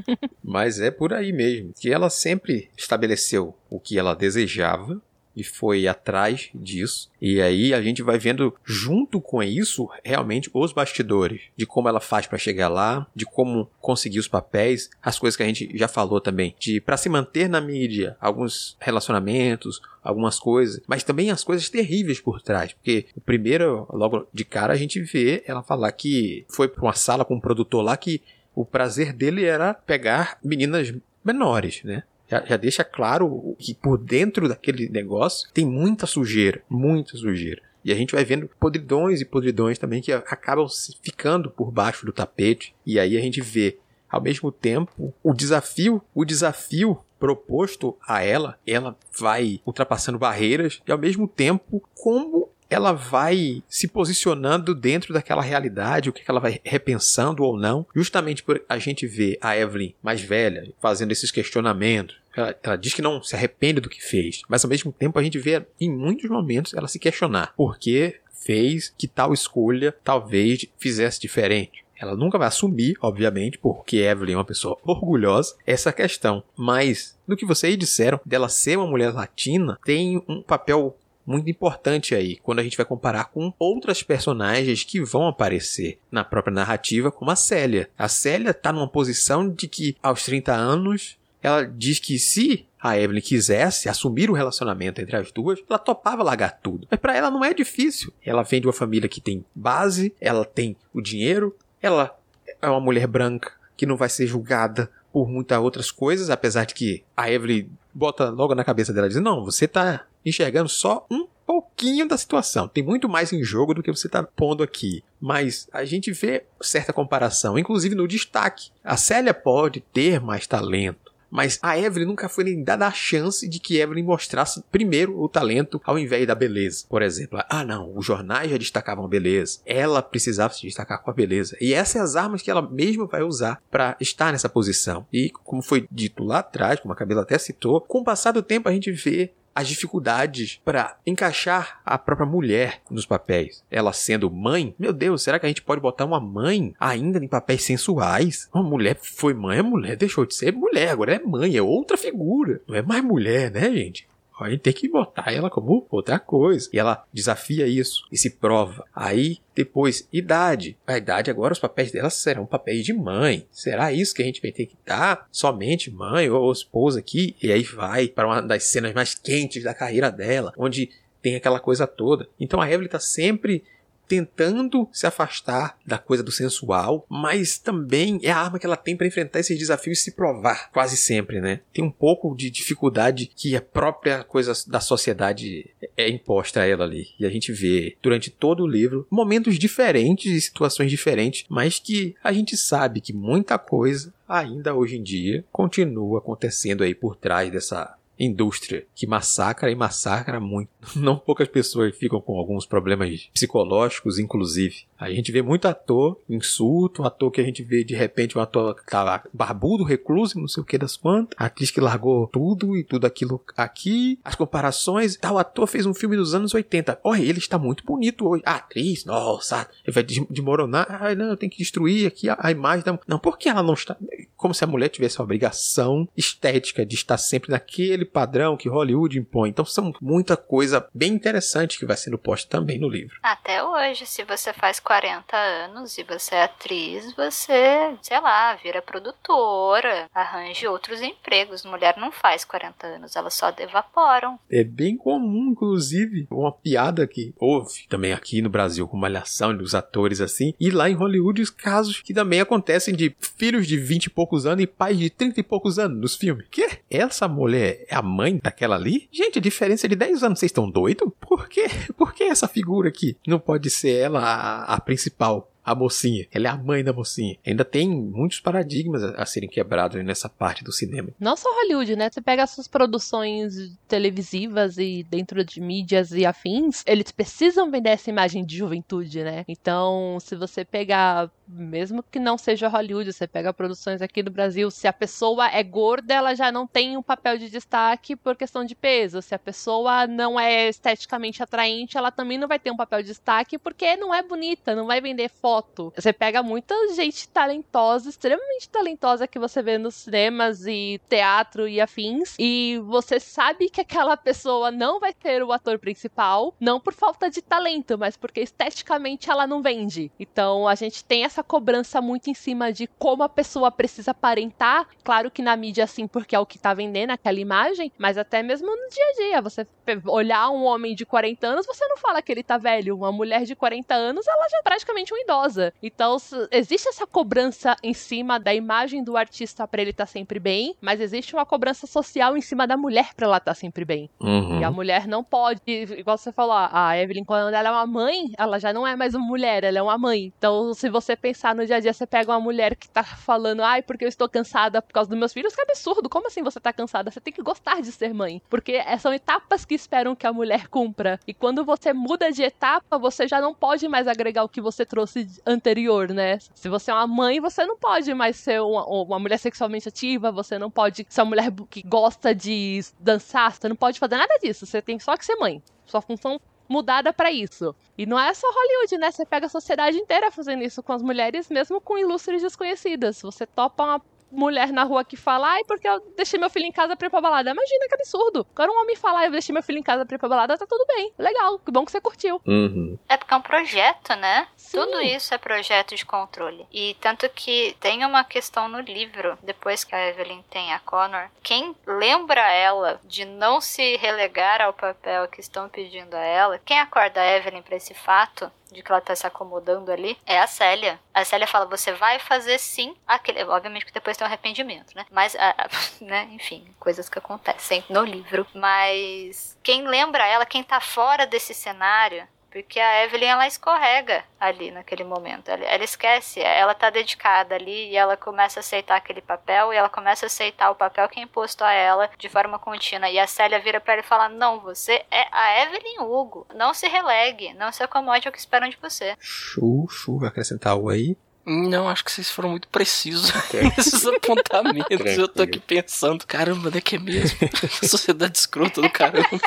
Mas é por aí mesmo. Que ela sempre estabeleceu o que ela desejava e foi atrás disso. E aí a gente vai vendo junto com isso realmente os bastidores de como ela faz para chegar lá, de como conseguir os papéis, as coisas que a gente já falou também, de para se manter na mídia, alguns relacionamentos, algumas coisas, mas também as coisas terríveis por trás, porque o primeiro logo de cara a gente vê ela falar que foi para uma sala com um produtor lá que o prazer dele era pegar meninas menores, né? Já, já, deixa claro que por dentro daquele negócio tem muita sujeira, muita sujeira. E a gente vai vendo podridões e podridões também que acabam ficando por baixo do tapete. E aí a gente vê, ao mesmo tempo, o desafio, o desafio proposto a ela, ela vai ultrapassando barreiras e ao mesmo tempo como ela vai se posicionando dentro daquela realidade, o que ela vai repensando ou não, justamente por a gente ver a Evelyn mais velha fazendo esses questionamentos. Ela, ela, diz que não se arrepende do que fez, mas ao mesmo tempo a gente vê em muitos momentos ela se questionar por que fez que tal escolha talvez fizesse diferente. Ela nunca vai assumir, obviamente, porque Evelyn é uma pessoa orgulhosa, essa questão. Mas, no que vocês disseram, dela ser uma mulher latina, tem um papel muito importante aí, quando a gente vai comparar com outras personagens que vão aparecer na própria narrativa, como a Célia. A Célia está numa posição de que, aos 30 anos, ela diz que se a Evelyn quisesse assumir o relacionamento entre as duas, ela topava largar tudo. Mas para ela não é difícil. Ela vem de uma família que tem base, ela tem o dinheiro, ela é uma mulher branca que não vai ser julgada por muitas outras coisas, apesar de que a Evelyn bota logo na cabeça dela diz: "Não, você tá enxergando só um pouquinho da situação. Tem muito mais em jogo do que você está pondo aqui. Mas a gente vê certa comparação, inclusive no destaque. A Célia pode ter mais talento. Mas a Evelyn nunca foi nem dada a chance de que Evelyn mostrasse primeiro o talento ao invés da beleza. Por exemplo, ah não, os jornais já destacavam a beleza. Ela precisava se destacar com a beleza. E essas são as armas que ela mesma vai usar para estar nessa posição. E como foi dito lá atrás, como a Camila até citou, com o passar do tempo a gente vê as dificuldades para encaixar a própria mulher nos papéis. Ela sendo mãe, meu Deus, será que a gente pode botar uma mãe ainda em papéis sensuais? Uma mulher foi mãe, a mulher deixou de ser mulher, agora é mãe, é outra figura. Não é mais mulher, né, gente? A gente tem que botar ela como outra coisa. E ela desafia isso e se prova. Aí, depois, idade. A idade agora, os papéis dela serão papéis de mãe. Será isso que a gente vai ter que dar? Somente mãe ou esposa aqui? E aí vai para uma das cenas mais quentes da carreira dela, onde tem aquela coisa toda. Então a Evelyn está sempre tentando se afastar da coisa do sensual, mas também é a arma que ela tem para enfrentar esses desafios e se provar, quase sempre, né? Tem um pouco de dificuldade que a própria coisa da sociedade é imposta a ela ali. E a gente vê durante todo o livro momentos diferentes e situações diferentes, mas que a gente sabe que muita coisa ainda hoje em dia continua acontecendo aí por trás dessa indústria que massacra e massacra muito. [LAUGHS] Não poucas pessoas ficam com alguns problemas psicológicos, inclusive. A gente vê muito ator insulto, ator que a gente vê de repente um ator que tá barbudo, recluso, não sei o que das quantas, atriz que largou tudo e tudo aquilo aqui, as comparações, tal ator fez um filme dos anos 80. Olha, ele está muito bonito hoje. A atriz, nossa, ele vai desmoronar. Ai, não, eu tenho que destruir aqui a, a imagem da... Não, por que ela não está... Como se a mulher tivesse a obrigação estética de estar sempre naquele padrão que Hollywood impõe. Então são muita coisa bem interessante que vai sendo posta também no livro. Até hoje, se você faz 40 anos e você é atriz, você, sei lá, vira produtora, arranje outros empregos. Mulher não faz 40 anos, elas só evaporam. É bem comum, inclusive, uma piada que houve também aqui no Brasil com malhação dos atores assim, e lá em Hollywood os casos que também acontecem de filhos de 20 e poucos anos e pais de 30 e poucos anos nos filmes. Que? Essa mulher é a mãe daquela ali? Gente, a diferença é de 10 anos, vocês estão doidos? Por quê? Por que essa figura aqui não pode ser ela a, a principal? a mocinha. Ela é a mãe da mocinha. Ainda tem muitos paradigmas a, a serem quebrados nessa parte do cinema. Não só Hollywood, né? Você pega essas produções televisivas e dentro de mídias e afins, eles precisam vender essa imagem de juventude, né? Então, se você pegar mesmo que não seja Hollywood, você pega produções aqui do Brasil, se a pessoa é gorda, ela já não tem um papel de destaque por questão de peso. Se a pessoa não é esteticamente atraente, ela também não vai ter um papel de destaque porque não é bonita, não vai vender foto. Você pega muita gente talentosa, extremamente talentosa que você vê nos cinemas e teatro e afins, e você sabe que aquela pessoa não vai ser o ator principal, não por falta de talento, mas porque esteticamente ela não vende. Então a gente tem essa essa cobrança muito em cima de como a pessoa precisa aparentar. Claro que na mídia, sim, porque é o que tá vendendo aquela imagem, mas até mesmo no dia a dia. Você olhar um homem de 40 anos, você não fala que ele tá velho. Uma mulher de 40 anos, ela já é praticamente um idoso maravilhosa. Então, existe essa cobrança em cima da imagem do artista para ele estar tá sempre bem, mas existe uma cobrança social em cima da mulher para ela estar tá sempre bem. Uhum. E a mulher não pode, igual você falou, a Evelyn, quando ela é uma mãe, ela já não é mais uma mulher, ela é uma mãe. Então, se você pensar no dia a dia, você pega uma mulher que tá falando, ai, porque eu estou cansada por causa dos meus filhos, que absurdo. Como assim você tá cansada? Você tem que gostar de ser mãe. Porque são etapas que esperam que a mulher cumpra. E quando você muda de etapa, você já não pode mais agregar o que você trouxe anterior, né? Se você é uma mãe, você não pode mais ser uma, uma mulher sexualmente ativa, você não pode ser uma mulher que gosta de dançar, você não pode fazer nada disso. Você tem só que ser mãe. Sua função mudada para isso. E não é só Hollywood, né? Você pega a sociedade inteira fazendo isso com as mulheres, mesmo com ilustres desconhecidas. Você topa uma mulher na rua que fala, ai, porque eu deixei meu filho em casa pra ir pra balada. Imagina que absurdo. Agora um homem falar, eu deixei meu filho em casa pra ir pra balada, tá tudo bem. Legal, que bom que você curtiu. Uhum. É porque é um projeto, né? Sim. Tudo isso é projeto de controle. E tanto que tem uma questão no livro, depois que a Evelyn tem a Connor, quem lembra ela de não se relegar ao papel que estão pedindo a ela, quem acorda a Evelyn para esse fato de que ela tá se acomodando ali, é a Célia. A Célia fala: você vai fazer sim aquele. Obviamente que depois tem um arrependimento, né? Mas, [LAUGHS] né, enfim, coisas que acontecem no livro. Mas quem lembra ela, quem tá fora desse cenário, porque a Evelyn, ela escorrega ali naquele momento. Ela, ela, esquece, ela tá dedicada ali e ela começa a aceitar aquele papel e ela começa a aceitar o papel que é imposto a ela de forma contínua. E a Célia vira para ele e fala: Não, você é a Evelyn Hugo. Não se relegue, não se acomode ao que esperam de você. Chu, chu, vai acrescentar algo aí? Não, acho que vocês foram muito precisos [LAUGHS] nesses apontamentos. Eu tô aqui pensando, caramba, né que é mesmo? [LAUGHS] Sociedade escrota do caramba. [LAUGHS]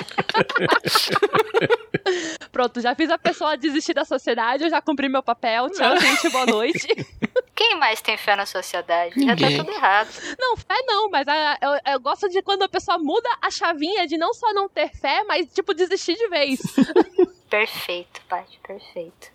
Pronto, já fiz a pessoa desistir da sociedade, eu já cumpri meu papel. Tchau, gente, boa noite. Quem mais tem fé na sociedade? Já tá tudo errado. Não, fé não, mas a, eu, eu, gosto de quando a pessoa muda a chavinha de não só não ter fé, mas, tipo, desistir de vez. perfeito, Paty, perfeito.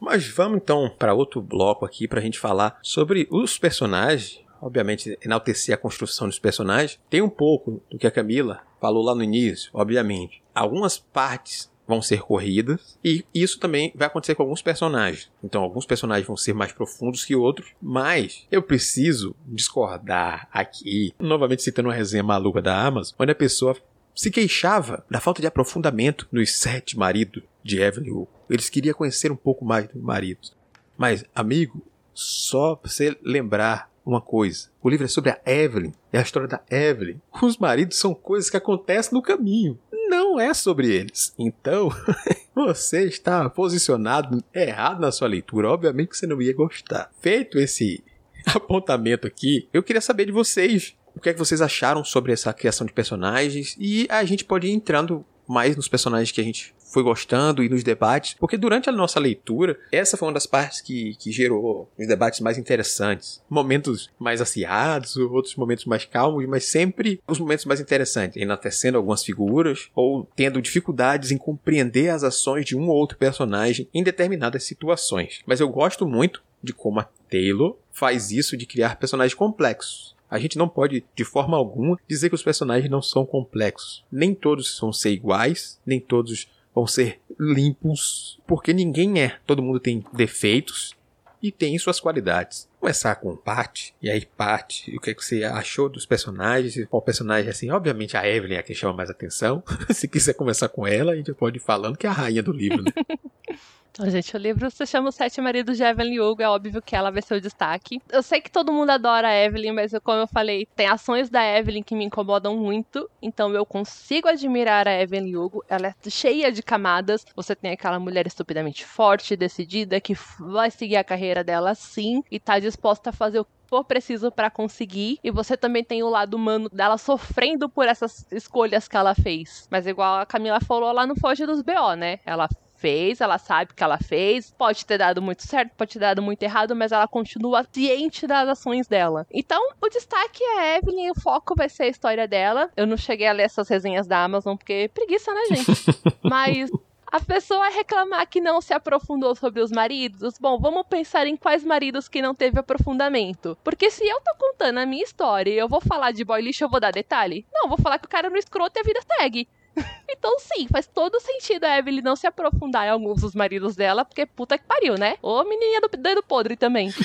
Mas vamos então para outro bloco aqui para a gente falar sobre os personagens. Obviamente, enaltecer a construção dos personagens. Tem um pouco do que a Camila falou lá no início, obviamente. Algumas partes vão ser corridas e isso também vai acontecer com alguns personagens. Então, alguns personagens vão ser mais profundos que outros, mas eu preciso discordar aqui, novamente citando uma resenha maluca da Amazon, onde a pessoa se queixava da falta de aprofundamento nos sete maridos de Evelyn Hugo. Eles queriam conhecer um pouco mais dos maridos. Mas, amigo, só pra você lembrar uma coisa. O livro é sobre a Evelyn. É a história da Evelyn. Os maridos são coisas que acontecem no caminho. Não é sobre eles. Então, [LAUGHS] você está posicionado errado na sua leitura. Obviamente que você não ia gostar. Feito esse [LAUGHS] apontamento aqui, eu queria saber de vocês. O que é que vocês acharam sobre essa criação de personagens? E a gente pode ir entrando mais nos personagens que a gente foi gostando e nos debates, porque durante a nossa leitura, essa foi uma das partes que, que gerou os debates mais interessantes. Momentos mais acirrados, outros momentos mais calmos, mas sempre os momentos mais interessantes, enaltecendo algumas figuras ou tendo dificuldades em compreender as ações de um ou outro personagem em determinadas situações. Mas eu gosto muito de como a Taylor faz isso de criar personagens complexos. A gente não pode, de forma alguma, dizer que os personagens não são complexos. Nem todos vão ser iguais, nem todos vão ser limpos, porque ninguém é. Todo mundo tem defeitos e tem suas qualidades. Começar com parte, e aí parte, o que, é que você achou dos personagens, qual personagem assim, obviamente a Evelyn é a que chama mais atenção. [LAUGHS] Se quiser começar com ela, a gente pode ir falando que é a rainha do livro, né? [LAUGHS] Então, gente, o livro se chama Os Sete Maridos de Evelyn Hugo, é óbvio que ela vai ser o destaque. Eu sei que todo mundo adora a Evelyn, mas eu, como eu falei, tem ações da Evelyn que me incomodam muito, então eu consigo admirar a Evelyn Hugo. Ela é cheia de camadas. Você tem aquela mulher estupidamente forte, decidida, que vai seguir a carreira dela sim e tá disposta a fazer o for preciso para conseguir. E você também tem o lado humano dela sofrendo por essas escolhas que ela fez. Mas igual a Camila falou, ela não foge dos BO, né? Ela fez, ela sabe o que ela fez, pode ter dado muito certo, pode ter dado muito errado, mas ela continua ciente das ações dela. Então, o destaque é a Evelyn, o foco vai ser a história dela. Eu não cheguei a ler essas resenhas da Amazon, porque preguiça, né, gente? [LAUGHS] mas a pessoa reclamar que não se aprofundou sobre os maridos, bom, vamos pensar em quais maridos que não teve aprofundamento. Porque se eu tô contando a minha história e eu vou falar de boy lixo, eu vou dar detalhe? Não, vou falar que o cara no escroto e a vida segue. [LAUGHS] Então, sim, faz todo sentido a Evelyn não se aprofundar em alguns dos maridos dela, porque puta que pariu, né? Ô menininha do dedo podre também. [LAUGHS]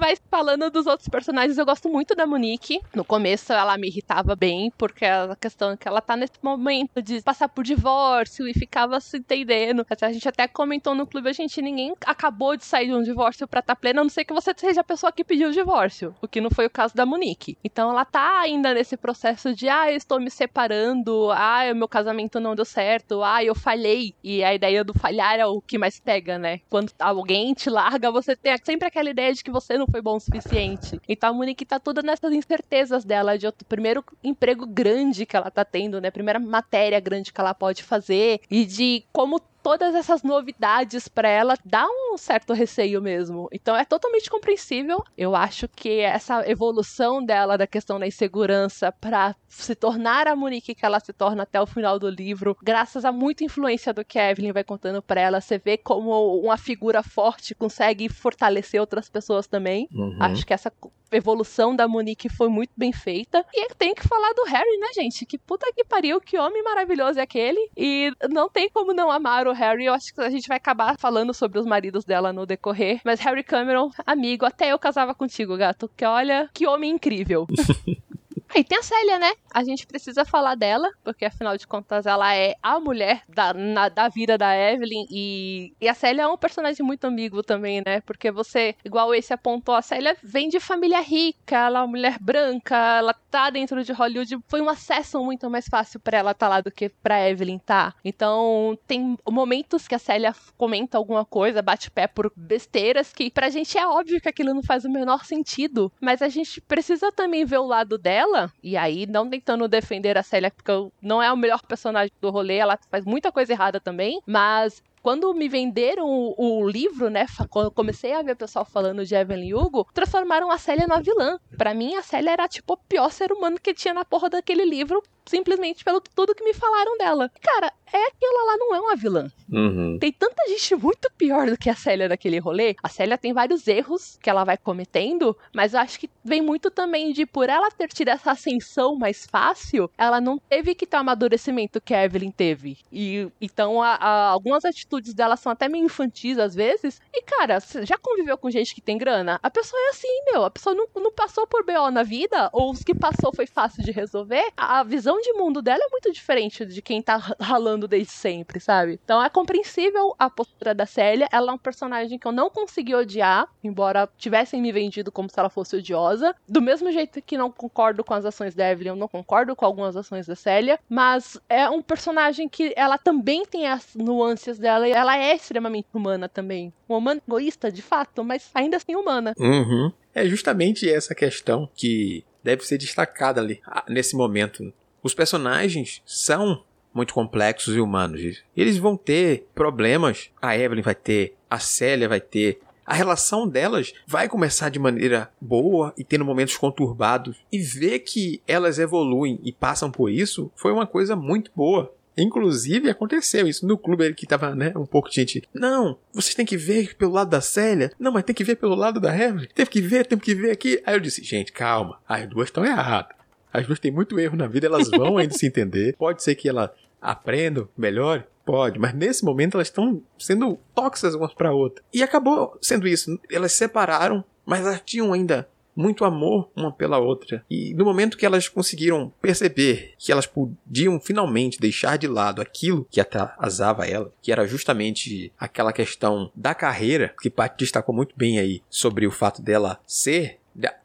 Mas falando dos outros personagens, eu gosto muito da Monique. No começo ela me irritava bem, porque a questão é que ela tá nesse momento de passar por divórcio e ficava se entendendo. A gente até comentou no clube, a gente ninguém acabou de sair de um divórcio pra estar tá plena, a não ser que você seja a pessoa que pediu o divórcio, o que não foi o caso da Monique. Então ela tá ainda nesse processo de, ah, eu estou me separando, ah, o meu casamento não deu certo, ah, eu falhei. E a ideia do falhar é o que mais pega, né? Quando alguém te larga, você tem sempre aquela ideia de que você não foi bom o suficiente. Então a Monique tá toda nessas incertezas dela de outro primeiro emprego grande que ela tá tendo, né? Primeira matéria grande que ela pode fazer e de como todas essas novidades para ela dá um certo receio mesmo. Então é totalmente compreensível. Eu acho que essa evolução dela da questão da insegurança para se tornar a Monique que ela se torna até o final do livro, graças a muita influência do que a Evelyn vai contando para ela, você vê como uma figura forte consegue fortalecer outras pessoas também. Uhum. Acho que essa evolução da Monique foi muito bem feita. E tem que falar do Harry, né, gente? Que puta que pariu, que homem maravilhoso é aquele. E não tem como não amar o Harry. Eu acho que a gente vai acabar falando sobre os maridos dela no decorrer. Mas Harry Cameron, amigo, até eu casava contigo, gato. Que olha, que homem incrível. [LAUGHS] E tem a Célia, né? A gente precisa falar dela, porque afinal de contas ela é a mulher da, na, da vida da Evelyn. E, e a Célia é um personagem muito ambíguo também, né? Porque você, igual esse apontou, a Célia vem de família rica, ela é uma mulher branca, ela tá dentro de Hollywood. Foi um acesso muito mais fácil para ela estar tá lá do que pra Evelyn tá. Então tem momentos que a Célia comenta alguma coisa, bate pé por besteiras, que pra gente é óbvio que aquilo não faz o menor sentido. Mas a gente precisa também ver o lado dela e aí não tentando defender a Célia, porque não é o melhor personagem do rolê, ela faz muita coisa errada também, mas quando me venderam o, o, livro, né? Quando eu comecei a ver o pessoal falando de Evelyn Hugo, transformaram a Célia na vilã. Para mim, a Célia era tipo o pior ser humano que tinha na porra daquele livro, simplesmente pelo tudo que me falaram dela. Cara, é aquela lá não é uma vilã. Uhum. Tem tanta gente muito pior do que a Célia naquele rolê. A Célia tem vários erros que ela vai cometendo, mas eu acho que vem muito também de por ela ter tido essa ascensão mais fácil, ela não teve que ter o amadurecimento que a Evelyn teve. E então a, a, algumas atitudes dela são até meio infantis às vezes. E cara, você já conviveu com gente que tem grana? A pessoa é assim, meu. A pessoa não, não passou por BO na vida, ou os que passou foi fácil de resolver. A, a visão de mundo dela é muito diferente de quem tá ralando desde sempre, sabe? Então é compreensível a postura da Célia. Ela é um personagem que eu não consegui odiar, embora tivessem me vendido como se ela fosse odiosa. Do mesmo jeito que não concordo com as ações da Evelyn, eu não concordo com algumas ações da Célia. Mas é um personagem que ela também tem as nuances dela e ela é extremamente humana também. Uma humana egoísta, de fato, mas ainda assim humana. Uhum. É justamente essa questão que deve ser destacada ali, ah, nesse momento. Os personagens são muito complexos e humanos. Eles vão ter problemas. A Evelyn vai ter, a Célia vai ter. A relação delas vai começar de maneira boa e tendo momentos conturbados. E ver que elas evoluem e passam por isso foi uma coisa muito boa. Inclusive, aconteceu isso no clube que tava, né, um pouco de gente. Não, vocês têm que ver pelo lado da Célia. Não, mas tem que ver pelo lado da Evelyn. Teve que ver, temos que ver aqui. Aí eu disse, gente, calma. As duas estão erradas. As duas têm muito erro na vida, elas vão ainda se entender. [LAUGHS] Pode ser que ela aprenda, melhore, pode, mas nesse momento elas estão sendo tóxicas umas para outra. E acabou sendo isso. Elas se separaram, mas elas tinham ainda muito amor uma pela outra. E no momento que elas conseguiram perceber que elas podiam finalmente deixar de lado aquilo que atrasava ela, que era justamente aquela questão da carreira, que Paty destacou muito bem aí sobre o fato dela ser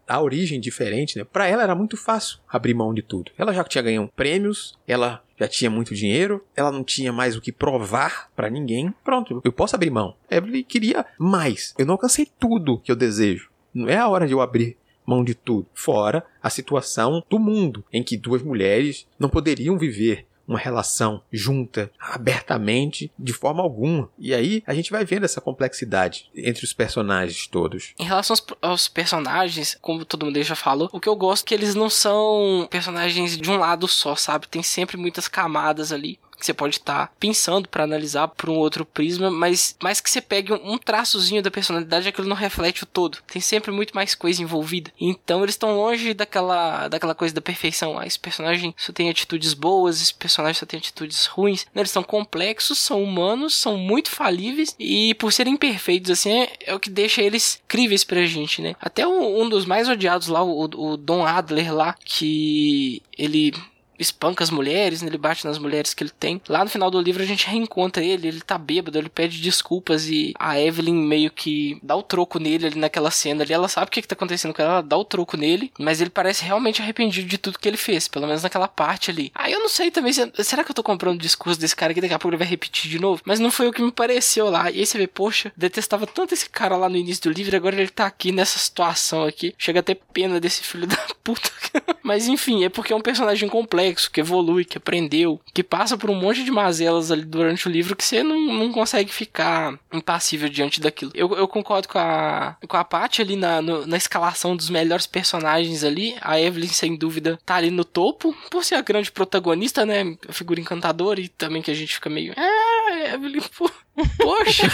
a origem diferente, né? Para ela era muito fácil abrir mão de tudo. Ela já tinha ganhado prêmios, ela já tinha muito dinheiro, ela não tinha mais o que provar para ninguém. Pronto, eu posso abrir mão. Evelyn queria mais. Eu não alcancei tudo que eu desejo. Não é a hora de eu abrir mão de tudo. Fora a situação do mundo em que duas mulheres não poderiam viver uma relação junta, abertamente, de forma alguma. E aí a gente vai vendo essa complexidade entre os personagens todos. Em relação aos, aos personagens, como todo mundo já falou, o que eu gosto é que eles não são personagens de um lado só, sabe? Tem sempre muitas camadas ali que você pode estar tá pensando para analisar por um outro prisma, mas mais que você pegue um traçozinho da personalidade, aquilo não reflete o todo. Tem sempre muito mais coisa envolvida. Então eles estão longe daquela, daquela coisa da perfeição. Ah, esse personagem só tem atitudes boas, esse personagem só tem atitudes ruins. Eles são complexos, são humanos, são muito falíveis e por serem perfeitos assim é, é o que deixa eles críveis pra gente, né? Até um, um dos mais odiados lá, o, o Don Adler lá, que ele espanca as mulheres, né? ele bate nas mulheres que ele tem. Lá no final do livro a gente reencontra ele, ele tá bêbado, ele pede desculpas e a Evelyn meio que dá o troco nele ali naquela cena ali. Ela sabe o que, que tá acontecendo com ela, ela dá o troco nele, mas ele parece realmente arrependido de tudo que ele fez, pelo menos naquela parte ali. Aí eu não sei também, será que eu tô comprando o discurso desse cara que daqui a pouco ele vai repetir de novo? Mas não foi o que me pareceu lá. E aí você vê, poxa, detestava tanto esse cara lá no início do livro, agora ele tá aqui nessa situação aqui. Chega a ter pena desse filho da [LAUGHS] puta. mas enfim, é porque é um personagem complexo complexo, que evolui, que aprendeu, que passa por um monte de mazelas ali durante o livro que você não, não consegue ficar impassível diante daquilo. Eu, eu concordo com a, com a Paty ali na, no, na escalação dos melhores personagens ali. A Evelyn, sem dúvida, tá ali no topo, por ser a grande protagonista, né? A figura encantadora e também que a gente fica meio. Ah, Evelyn, pô. Poxa!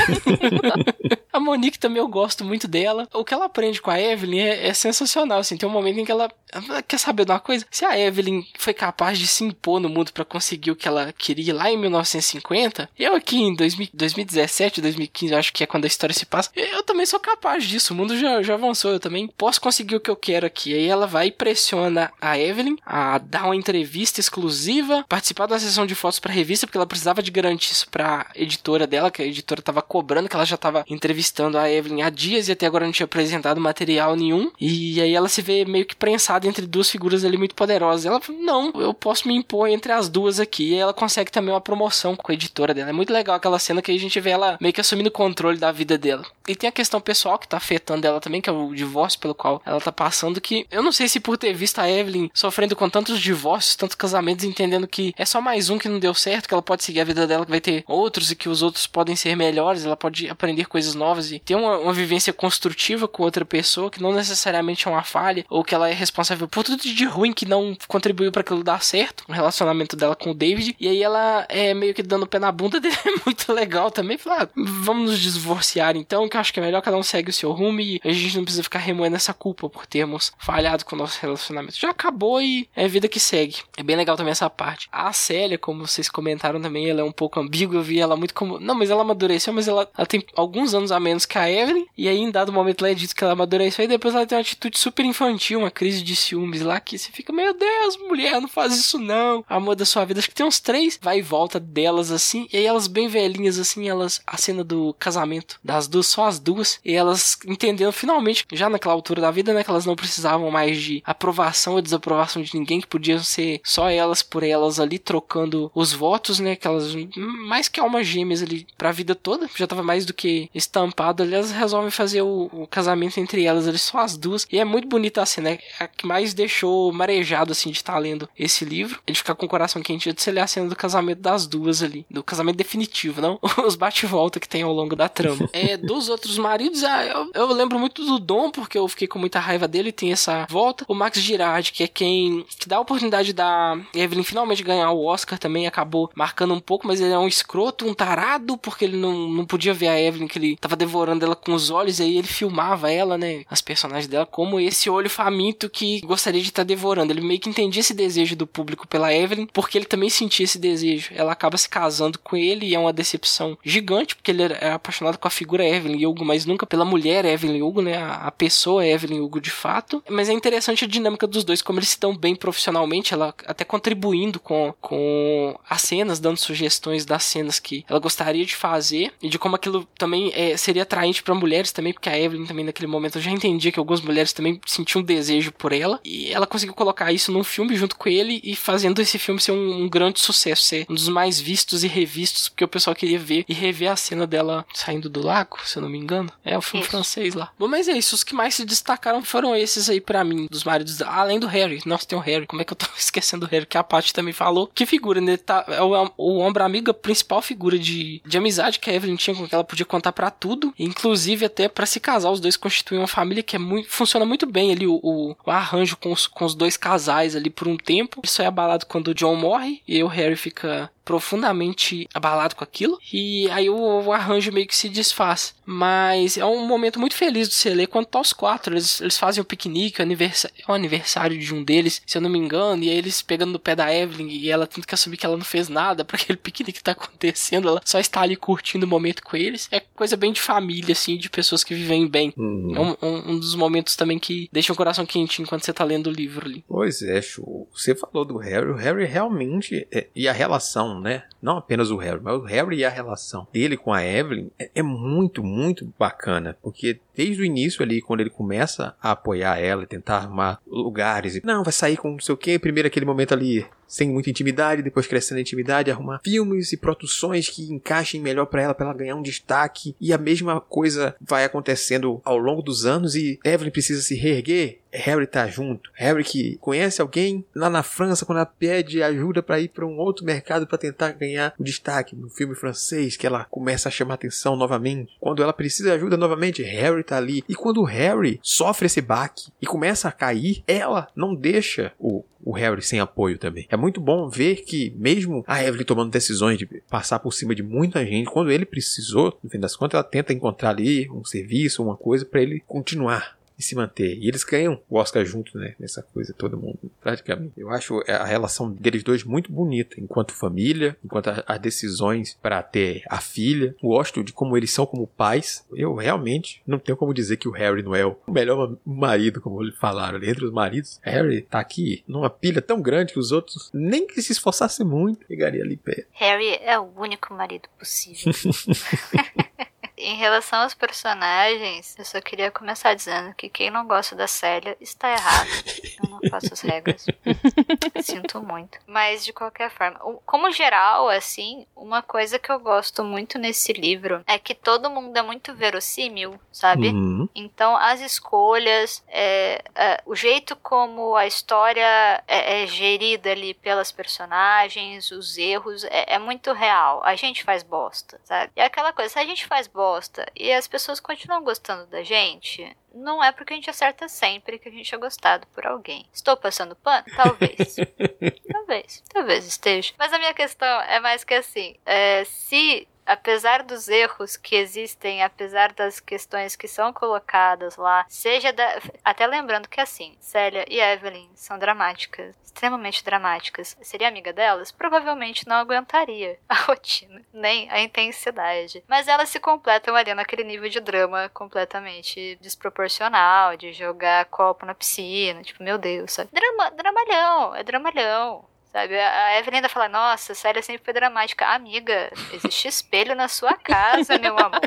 [LAUGHS] a Monique também eu gosto muito dela. O que ela aprende com a Evelyn é, é, sensacional, assim. Tem um momento em que ela, ela quer saber de uma coisa. Se a Evelyn foi capaz de se impor no mundo para conseguir o que ela queria lá em 1950, eu aqui em 2000, 2017, 2015, acho que é quando a história se passa, eu também sou capaz disso. O mundo já, já avançou, eu também posso conseguir o que eu quero aqui. Aí ela vai e pressiona a Evelyn a dar uma entrevista exclusiva, participar da sessão de fotos para revista, porque ela precisava de garantir isso editora dela que a editora tava cobrando, que ela já tava entrevistando a Evelyn há dias e até agora não tinha apresentado material nenhum. E aí ela se vê meio que prensada entre duas figuras ali muito poderosas. Ela fala, não, eu posso me impor entre as duas aqui. E ela consegue também uma promoção com a editora dela. É muito legal aquela cena que a gente vê ela meio que assumindo o controle da vida dela. E tem a questão pessoal que tá afetando ela também, que é o divórcio pelo qual ela tá passando, que eu não sei se por ter visto a Evelyn sofrendo com tantos divórcios, tantos casamentos, entendendo que é só mais um que não deu certo, que ela pode seguir a vida dela, que vai ter outros e que os outros podem ser melhores, ela pode aprender coisas novas e ter uma, uma vivência construtiva com outra pessoa que não necessariamente é uma falha ou que ela é responsável por tudo de ruim que não contribuiu para aquilo dar certo, o relacionamento dela com o David. E aí ela é meio que dando pé na bunda dele, [LAUGHS] é muito legal também. Falar, ah, vamos nos divorciar então, que acho que é melhor cada um segue o seu rumo e a gente não precisa ficar remoendo essa culpa por termos falhado com o nosso relacionamento. Já acabou e é vida que segue. É bem legal também essa parte. A Célia, como vocês comentaram também, ela é um pouco ambígua, eu vi ela muito como. Não, mas ela amadureceu, mas ela, ela, tem alguns anos a menos que a Evelyn. E aí, em dado momento, ela é dito que ela amadureceu. E depois ela tem uma atitude super infantil, uma crise de ciúmes lá, que você fica, meu Deus, mulher, não faz isso não. Amor da sua vida. Acho que tem uns três vai e volta delas assim. E aí, elas bem velhinhas assim, elas. A cena do casamento das duas, só as duas. E elas entendendo finalmente, já naquela altura da vida, né, que elas não precisavam mais de aprovação ou desaprovação de ninguém, que podiam ser só elas por elas ali trocando os votos, né, que elas mais que almas gêmeas ali pra vida toda, já tava mais do que estampado ali, elas resolvem fazer o, o casamento entre elas, eles só as duas, e é muito bonita a cena, é a que mais deixou marejado, assim, de estar tá lendo esse livro, ele ficar com o coração quente de se ler a cena do casamento das duas ali, do casamento definitivo, não [LAUGHS] os bate-volta que tem ao longo da trama. é, dos outros maridos, ah, eu, eu lembro muito do Dom, porque eu fiquei com muita raiva dele, tem essa volta, o Max Girardi, que é quem que dá a oportunidade da Evelyn finalmente ganhar o Oscar também, acabou marcando um pouco, mas ele é um escroto, um tarado, porque ele não, não podia ver a Evelyn, que ele tava devorando ela com os olhos, e aí ele filmava ela, né, as personagens dela, como esse olho faminto que gostaria de estar tá devorando. Ele meio que entendia esse desejo do público pela Evelyn, porque ele também sentia esse desejo. Ela acaba se casando com ele e é uma decepção gigante, porque ele é apaixonado com a figura Evelyn Hugo, mas nunca pela mulher Evelyn Hugo, né, a pessoa Evelyn Hugo de fato. Mas é interessante a dinâmica dos dois, como eles se dão bem profissionalmente, ela até contribuindo com, com as cenas, dando sugestões das cenas que ela gostaria de fazer e de como aquilo também é, seria atraente para mulheres também, porque a Evelyn também naquele momento eu já entendia que algumas mulheres também sentiam desejo por ela e ela conseguiu colocar isso num filme junto com ele e fazendo esse filme ser um, um grande sucesso, ser um dos mais vistos e revistos, porque o pessoal queria ver e rever a cena dela saindo do lago, se eu não me engano. É o filme isso. francês lá. Bom, mas é isso, os que mais se destacaram foram esses aí para mim, dos maridos, além do Harry. Nossa, tem o Harry, como é que eu tô [LAUGHS] esquecendo do Harry? Que a Paty também falou. Que figura, né? Tá, é o, o ombro amigo, a principal figura de, de amizade que a Evelyn tinha com que ela podia contar para tudo, inclusive até para se casar, os dois constituem uma família que é muito, funciona muito bem ali o, o, o, arranjo com os, com os dois casais ali por um tempo. Isso é abalado quando o John morre e o Harry fica profundamente abalado com aquilo. E aí o, o, arranjo meio que se desfaz. Mas é um momento muito feliz de você ler quando tá os quatro. Eles, eles fazem o piquenique, o aniversário, é o aniversário de um deles, se eu não me engano. E aí eles pegando no pé da Evelyn e ela tendo que assumir que ela não fez nada para aquele [LAUGHS] piquenique que tá acontecendo. Ela só está ali curtindo o momento com eles. É coisa bem de família, assim, de pessoas que vivem bem. Uhum. É um, um, um, dos momentos também que deixa o coração quentinho quando você tá lendo o livro ali. Pois é, show. Você falou do Harry. O Harry realmente. É, e a relação, né? Não apenas o Harry, mas o Harry e a relação dele com a Evelyn é, é muito, muito bacana. Porque desde o início ali, quando ele começa a apoiar ela e tentar arrumar lugares, e não, vai sair com não sei o que, primeiro aquele momento ali sem muita intimidade, depois crescendo a intimidade, arrumar filmes e produções que encaixem melhor para ela, para ela ganhar um destaque. E a mesma coisa vai acontecendo ao longo dos anos e Evelyn precisa se reerguer. Harry tá junto. Harry que conhece alguém lá na França quando ela pede ajuda para ir para um outro mercado para tentar ganhar o destaque no filme francês que ela começa a chamar atenção novamente. Quando ela precisa de ajuda novamente, Harry tá ali. E quando o Harry sofre esse baque e começa a cair, ela não deixa o o Harry sem apoio também. É muito bom ver que, mesmo a Evelyn tomando decisões de passar por cima de muita gente, quando ele precisou, no fim das contas, ela tenta encontrar ali um serviço, uma coisa para ele continuar e se manter. E eles ganham o Oscar junto, né? Nessa coisa, todo mundo, praticamente. Eu acho a relação deles dois muito bonita, enquanto família, enquanto as decisões para ter a filha. Gosto de como eles são como pais. Eu realmente não tenho como dizer que o Harry não é o melhor marido, como eles falaram ali. Entre os maridos, Harry tá aqui numa pilha tão grande que os outros, nem que se esforçasse muito, pegaria ali perto. Harry é o único marido possível. [LAUGHS] Em relação aos personagens, eu só queria começar dizendo que quem não gosta da Célia está errado. Eu não faço as regras. [LAUGHS] Sinto muito. Mas de qualquer forma, como geral, assim, uma coisa que eu gosto muito nesse livro é que todo mundo é muito verossímil, sabe? Uhum. Então as escolhas, é, é, o jeito como a história é, é, gerida ali pelas personagens, os erros, é, é muito real. A gente faz bosta, sabe? E aquela coisa, se a gente faz bosta, gosta e as pessoas continuam gostando da gente, não é porque a gente acerta sempre que a gente é gostado por alguém. Estou passando pano? Talvez. [LAUGHS] talvez. Talvez esteja. Mas a minha questão é mais que assim: é, se apesar dos erros que existem, apesar das questões que são colocadas lá, seja da... até lembrando que assim, Célia e Evelyn são dramáticas, extremamente dramáticas. Seria amiga delas? Provavelmente não aguentaria a [LAUGHS] rotina, nem a intensidade. Mas elas se completam ali naquele nível de drama completamente desproporcional, de jogar copo na piscina, tipo, meu Deus, sabe? Drama, dramalhão, é dramalhão. Sabe? A Evelyn ainda fala, nossa, a série sempre foi dramática. Amiga, existe espelho na sua casa, meu amor.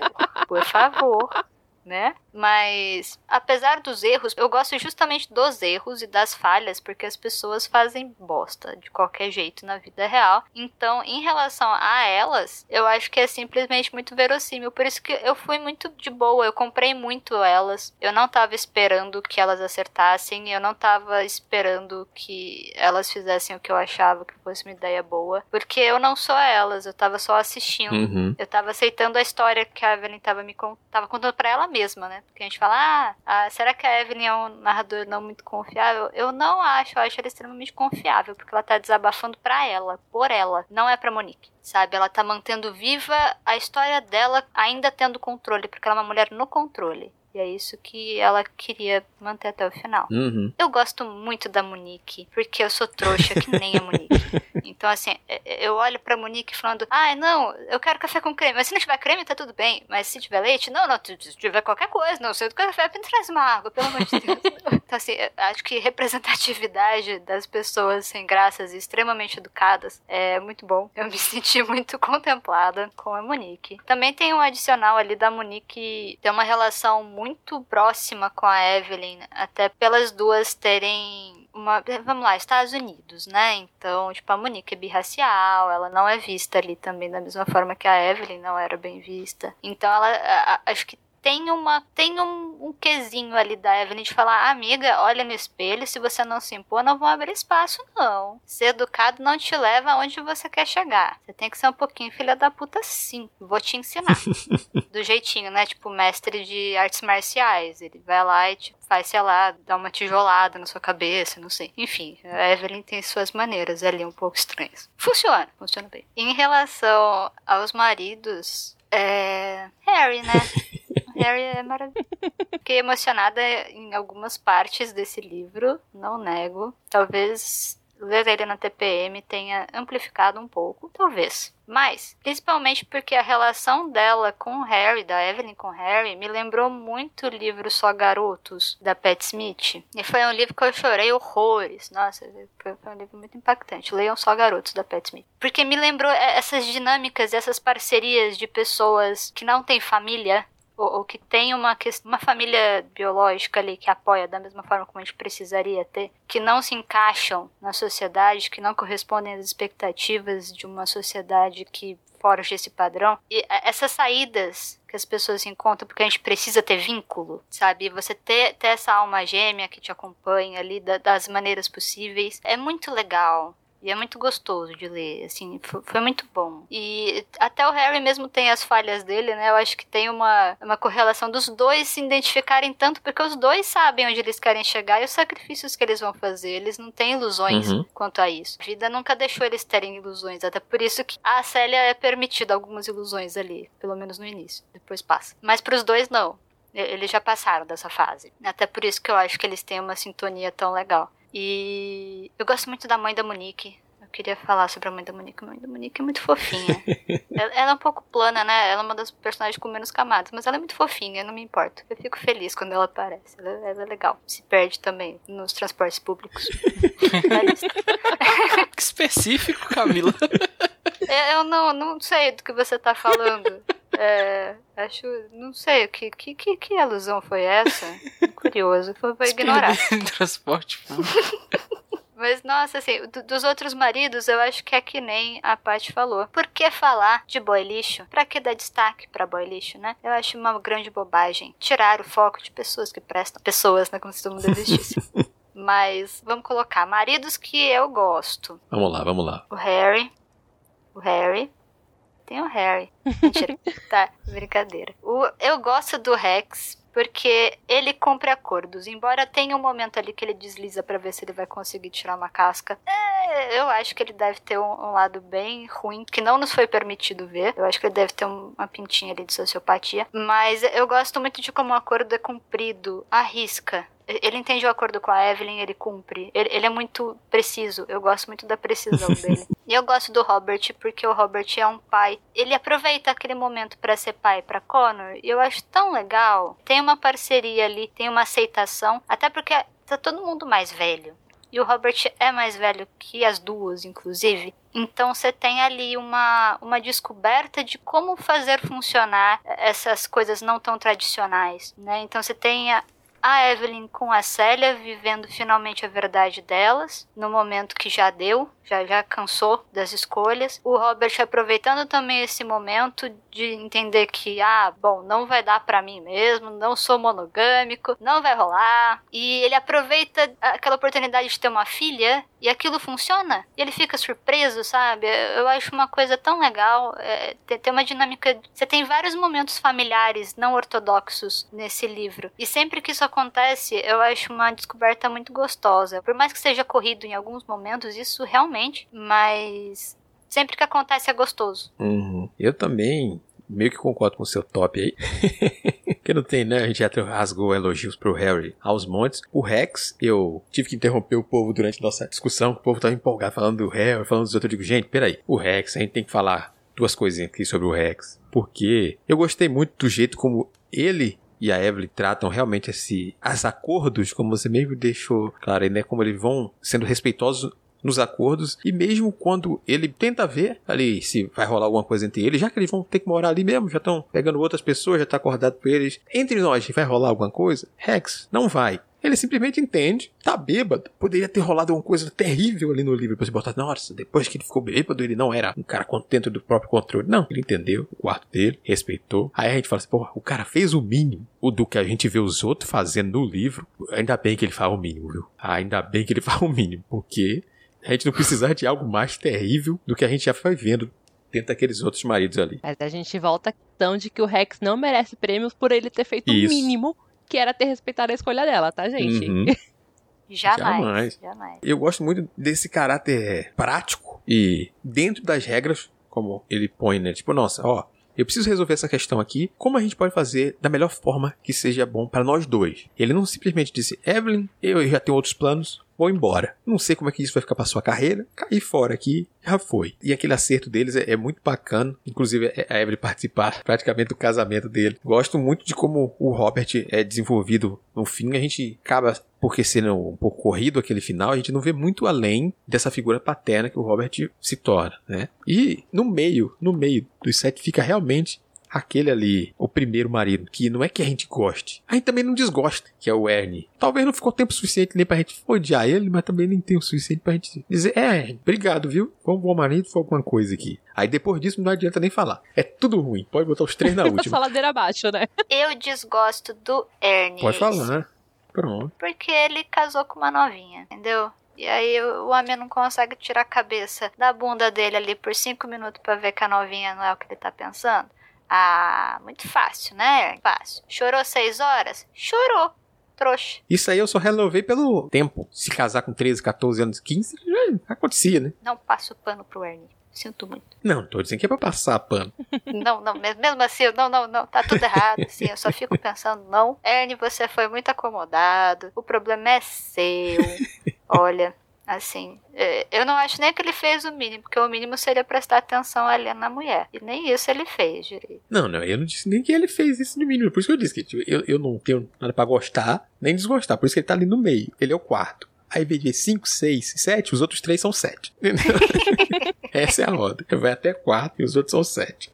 Por favor [LAUGHS] né? Mas apesar dos erros, eu gosto justamente dos erros e das falhas, porque as pessoas fazem bosta de qualquer jeito na vida real. Então, em relação a elas, eu acho que é simplesmente muito verossímil. Por isso que eu fui muito de boa, eu comprei muito elas. Eu não tava esperando que elas acertassem, eu não tava esperando que elas fizessem o que eu achava que fosse uma ideia boa, porque eu não sou elas, eu tava só assistindo. Uhum. Eu tava aceitando a história que a Evelyn tava me tava contando para ela mesma, né? Porque a gente fala, ah, ah, será que a Evelyn é um narrador não muito confiável? Eu não acho, eu acho ela extremamente confiável, porque ela tá desabafando pra ela, por ela, não é pra Monique. Sabe, ela tá mantendo viva a história dela, ainda tendo controle, porque ela é uma mulher no controle. E é isso que ela queria manter até o final. Uhum. Eu gosto muito da Monique, porque eu sou trouxa que nem a Monique. [LAUGHS] Então, assim, é, é, eu olho pra Monique falando, ah, não, eu quero café com creme. Mas se não tiver creme, tá tudo bem. Mas se tiver leite, não, não, se tiver qualquer coisa, não, sei do café, me traz uma água, pelo amor de Deus. [LAUGHS] então, assim, acho que representatividade das pessoas sem graças e extremamente educadas é muito bom. Eu me senti muito contemplada com a Monique. Também tem um adicional ali da Monique ter uma relação muito próxima com a Evelyn, até pelas duas terem uma, vamos lá, Estados Unidos, né? Então, tipo, a Monique é birracial, ela não é vista ali também da mesma forma que a Evelyn não era bem vista. Então, ela, a, acho que tem uma tem um, um quesinho ali da Evelyn de falar, amiga, olha no espelho, se você não se impor, não vão abrir espaço, não. Ser educado não te leva aonde você quer chegar. Você tem que ser um pouquinho filha da puta, sim. Vou te ensinar. [LAUGHS] Do jeitinho, né? Tipo, mestre de artes marciais. Ele vai lá e, tipo, faz, sei lá, dá uma tijolada na sua cabeça, não sei. Enfim, a Evelyn tem suas maneiras ali um pouco estranhas. Funciona, funciona bem. Em relação aos maridos, é. Harry, né? [LAUGHS] Harry é maravilhoso. [LAUGHS] Fiquei emocionada em algumas partes desse livro, não nego. Talvez ler ele na TPM tenha amplificado um pouco, talvez. Mas, principalmente porque a relação dela com Harry, da Evelyn com Harry, me lembrou muito o livro Só Garotos, da Pat Smith. E foi um livro que eu chorei horrores. Nossa, foi um livro muito impactante. Leiam Só Garotos, da Pat Smith. Porque me lembrou essas dinâmicas, essas parcerias de pessoas que não têm família, ou, ou, que tem uma, uma família biológica ali que apoia da mesma forma como a gente precisaria ter, que não se encaixam na sociedade, que não correspondem às expectativas de uma sociedade que forja esse padrão. E essas saídas que as pessoas se encontram porque a gente precisa ter vínculo, sabe? Você ter, ter essa alma gêmea que te acompanha ali da, das maneiras possíveis é muito legal. E é muito gostoso de ler, assim, foi, foi, muito bom. E até o Harry mesmo tem as falhas dele, né? Eu acho que tem uma, uma correlação dos dois se identificarem tanto, porque os dois sabem onde eles querem chegar e os sacrifícios que eles vão fazer. Eles não têm ilusões uhum. quanto a isso. A vida nunca deixou eles terem ilusões, até por isso que a Célia é permitida algumas ilusões ali, pelo menos no início, depois passa. Mas para os dois, não. Eles já passaram dessa fase. Até por isso que eu acho que eles têm uma sintonia tão legal. E eu gosto muito da mãe da Monique. Eu queria falar sobre a mãe da Monique. A mãe da Monique é muito fofinha. [LAUGHS] ela, ela, é um pouco plana, né? Ela é uma das personagens com menos camadas, mas ela é muito fofinha, não me importo. Eu fico feliz quando ela aparece. Ela, ela é legal. Se perde também nos transportes públicos. [LAUGHS] que específico, Camila. [LAUGHS] Eu não, não sei do que você tá falando. [LAUGHS] É, acho. Não sei, que, que, que, que alusão foi essa? Curioso. Foi pra ignorar. Transporte. [LAUGHS] Mas, nossa, assim, do, dos outros maridos, eu acho que é que nem a Paty falou. Por que falar de boy lixo? Pra que dar destaque pra boy lixo, né? Eu acho uma grande bobagem. Tirar o foco de pessoas que prestam. Pessoas, né? Como se todo mundo existisse. [LAUGHS] Mas, vamos colocar, maridos que eu gosto. Vamos lá, vamos lá. O Harry. O Harry. Tem o Harry. Mentira. [LAUGHS] tá, brincadeira. O, eu gosto do Rex porque ele cumpre acordos. Embora tenha um momento ali que ele desliza para ver se ele vai conseguir tirar uma casca. É, eu acho que ele deve ter um, um, lado bem ruim, que não nos foi permitido ver. Eu acho que ele deve ter um, uma pintinha ali de sociopatia. Mas eu gosto muito de como o acordo é cumprido à risca. Ele entende o acordo com a Evelyn, ele cumpre. Ele, ele, é muito preciso. Eu gosto muito da precisão [LAUGHS] dele. E eu gosto do Robert porque o Robert é um pai. Ele aproveita aquele momento para ser pai para Connor. E eu acho tão legal. Tem uma parceria ali, tem uma aceitação. Até porque tá todo mundo mais velho. E o Robert é mais velho que as duas, inclusive. Então você tem ali uma, uma descoberta de como fazer funcionar essas coisas não tão tradicionais, né? Então você tem a, a Evelyn com a Célia vivendo finalmente a verdade delas, no momento que já deu, já, já cansou das escolhas. O Robert aproveitando também esse momento de entender que, ah, bom, não vai dar para mim mesmo, não sou monogâmico, não vai rolar. E ele aproveita aquela oportunidade de ter uma filha e aquilo funciona. E ele fica surpreso, sabe? Eu acho uma coisa tão legal. É, ter uma dinâmica. Você tem vários momentos familiares não ortodoxos nesse livro. E sempre que isso acontece, eu acho uma descoberta muito gostosa. Por mais que seja corrido em alguns momentos, isso realmente, mas sempre que acontece é gostoso. Uhum. Eu também meio que concordo com o seu top aí. [LAUGHS] que não tem, né? A gente já rasgou elogios pro Harry aos montes. O Rex, eu tive que interromper o povo durante nossa discussão. O povo tava empolgado falando do Harry, falando dos outros. Eu digo, gente, peraí. O Rex, a gente tem que falar duas coisinhas aqui sobre o Rex. Porque eu gostei muito do jeito como ele e a Evelyn tratam realmente esse as acordos, como você mesmo deixou claro aí, né? Como eles vão sendo respeitosos nos acordos e mesmo quando ele tenta ver ali se vai rolar alguma coisa entre eles, já que eles vão ter que morar ali mesmo, já estão pegando outras pessoas, já tá acordado por eles. Entre nós vai rolar alguma coisa? Rex, não vai. Ele simplesmente entende, tá bêbado. Poderia ter rolado alguma coisa terrível ali no livro pra você botar, nossa, depois que ele ficou bêbado, ele não era um cara contente do próprio controle. Não, ele entendeu o quarto dele, respeitou. Aí a gente fala assim, pô, o cara fez o mínimo. O do que a gente vê os outros fazendo no livro, ainda bem que ele faz o mínimo, viu? Ainda bem que ele [LAUGHS] faz o mínimo, porque a gente não precisava de algo mais terrível do que a gente já foi vendo dentro daqueles outros maridos ali. Mas a gente volta à questão de que o Rex não merece prêmios por ele ter feito o Isso. mínimo, que era ter respeitado a escolha dela, tá, gente? Uhum. [LAUGHS] Jamais. Jamais. Jamais. Eu gosto muito desse caráter prático e dentro das regras, como ele põe, né? Tipo, nossa, ó, eu preciso resolver essa questão aqui. Como a gente pode fazer da melhor forma que seja bom para nós dois? Ele não simplesmente disse, Evelyn, eu já tenho outros planos, vou embora. Não sei como é que isso vai ficar para sua carreira. Caí fora aqui, já foi. E aquele acerto deles é, é muito bacana. Inclusive, é- a Evelyn participar [LAUGHS] praticamente do casamento dele. Gosto muito de como o Robert é desenvolvido no fim. A gente acaba, porque sendo um pouco corrido aquele final, a gente não vê muito além dessa figura paterna que o Robert se torna, né? E no meio, no meio dos sete fica realmente aquele ali, o primeiro marido, que não é que a gente goste, a gente também não desgosta, que é o Ernie. Talvez não ficou tempo suficiente nem pra gente odiar ele, mas também nem tem o suficiente pra gente dizer, é, obrigado, viu? Foi um bom marido, foi alguma coisa aqui. Aí depois disso não adianta nem falar. É tudo ruim, pode botar os três na [LAUGHS] última. ladeira abaixo, né? Eu desgosto do Ernie. Pode falar. Pronto. Porque ele casou com uma novinha, entendeu? E aí o homem não consegue tirar a cabeça da bunda dele ali por cinco minutos pra ver que a novinha não é o que ele tá pensando. Ah, muito fácil, né? Fácil. Chorou seis horas? Chorou. Trouxa. Isso aí eu só renovei pelo tempo. Se casar com 13, 14 anos, 15, já acontecia, né? Não passo pano pro Ernie. Sinto muito. Não, tô dizendo que é pra passar pano. [LAUGHS] Não, não, mes- mesmo assim, não, não, não, tá tudo errado, assim, eu só fico pensando, não, Ernie, você foi muito acomodado, o problema é seu, [LAUGHS] olha, assim, é, eu não acho nem que ele fez o mínimo, porque o mínimo seria prestar atenção ali na mulher, e nem isso ele fez direito. Não, não, eu não disse nem que ele fez isso no mínimo. Por isso que eu disse que tipo, eu, eu não tenho nada pra gostar, nem desgostar. Por isso que ele tá ali no meio. Ele é o quarto. Aí, em vez de 5, 6, 7, os outros três são 7. [LAUGHS] Essa é a roda. Vai até 4 e os outros são 7.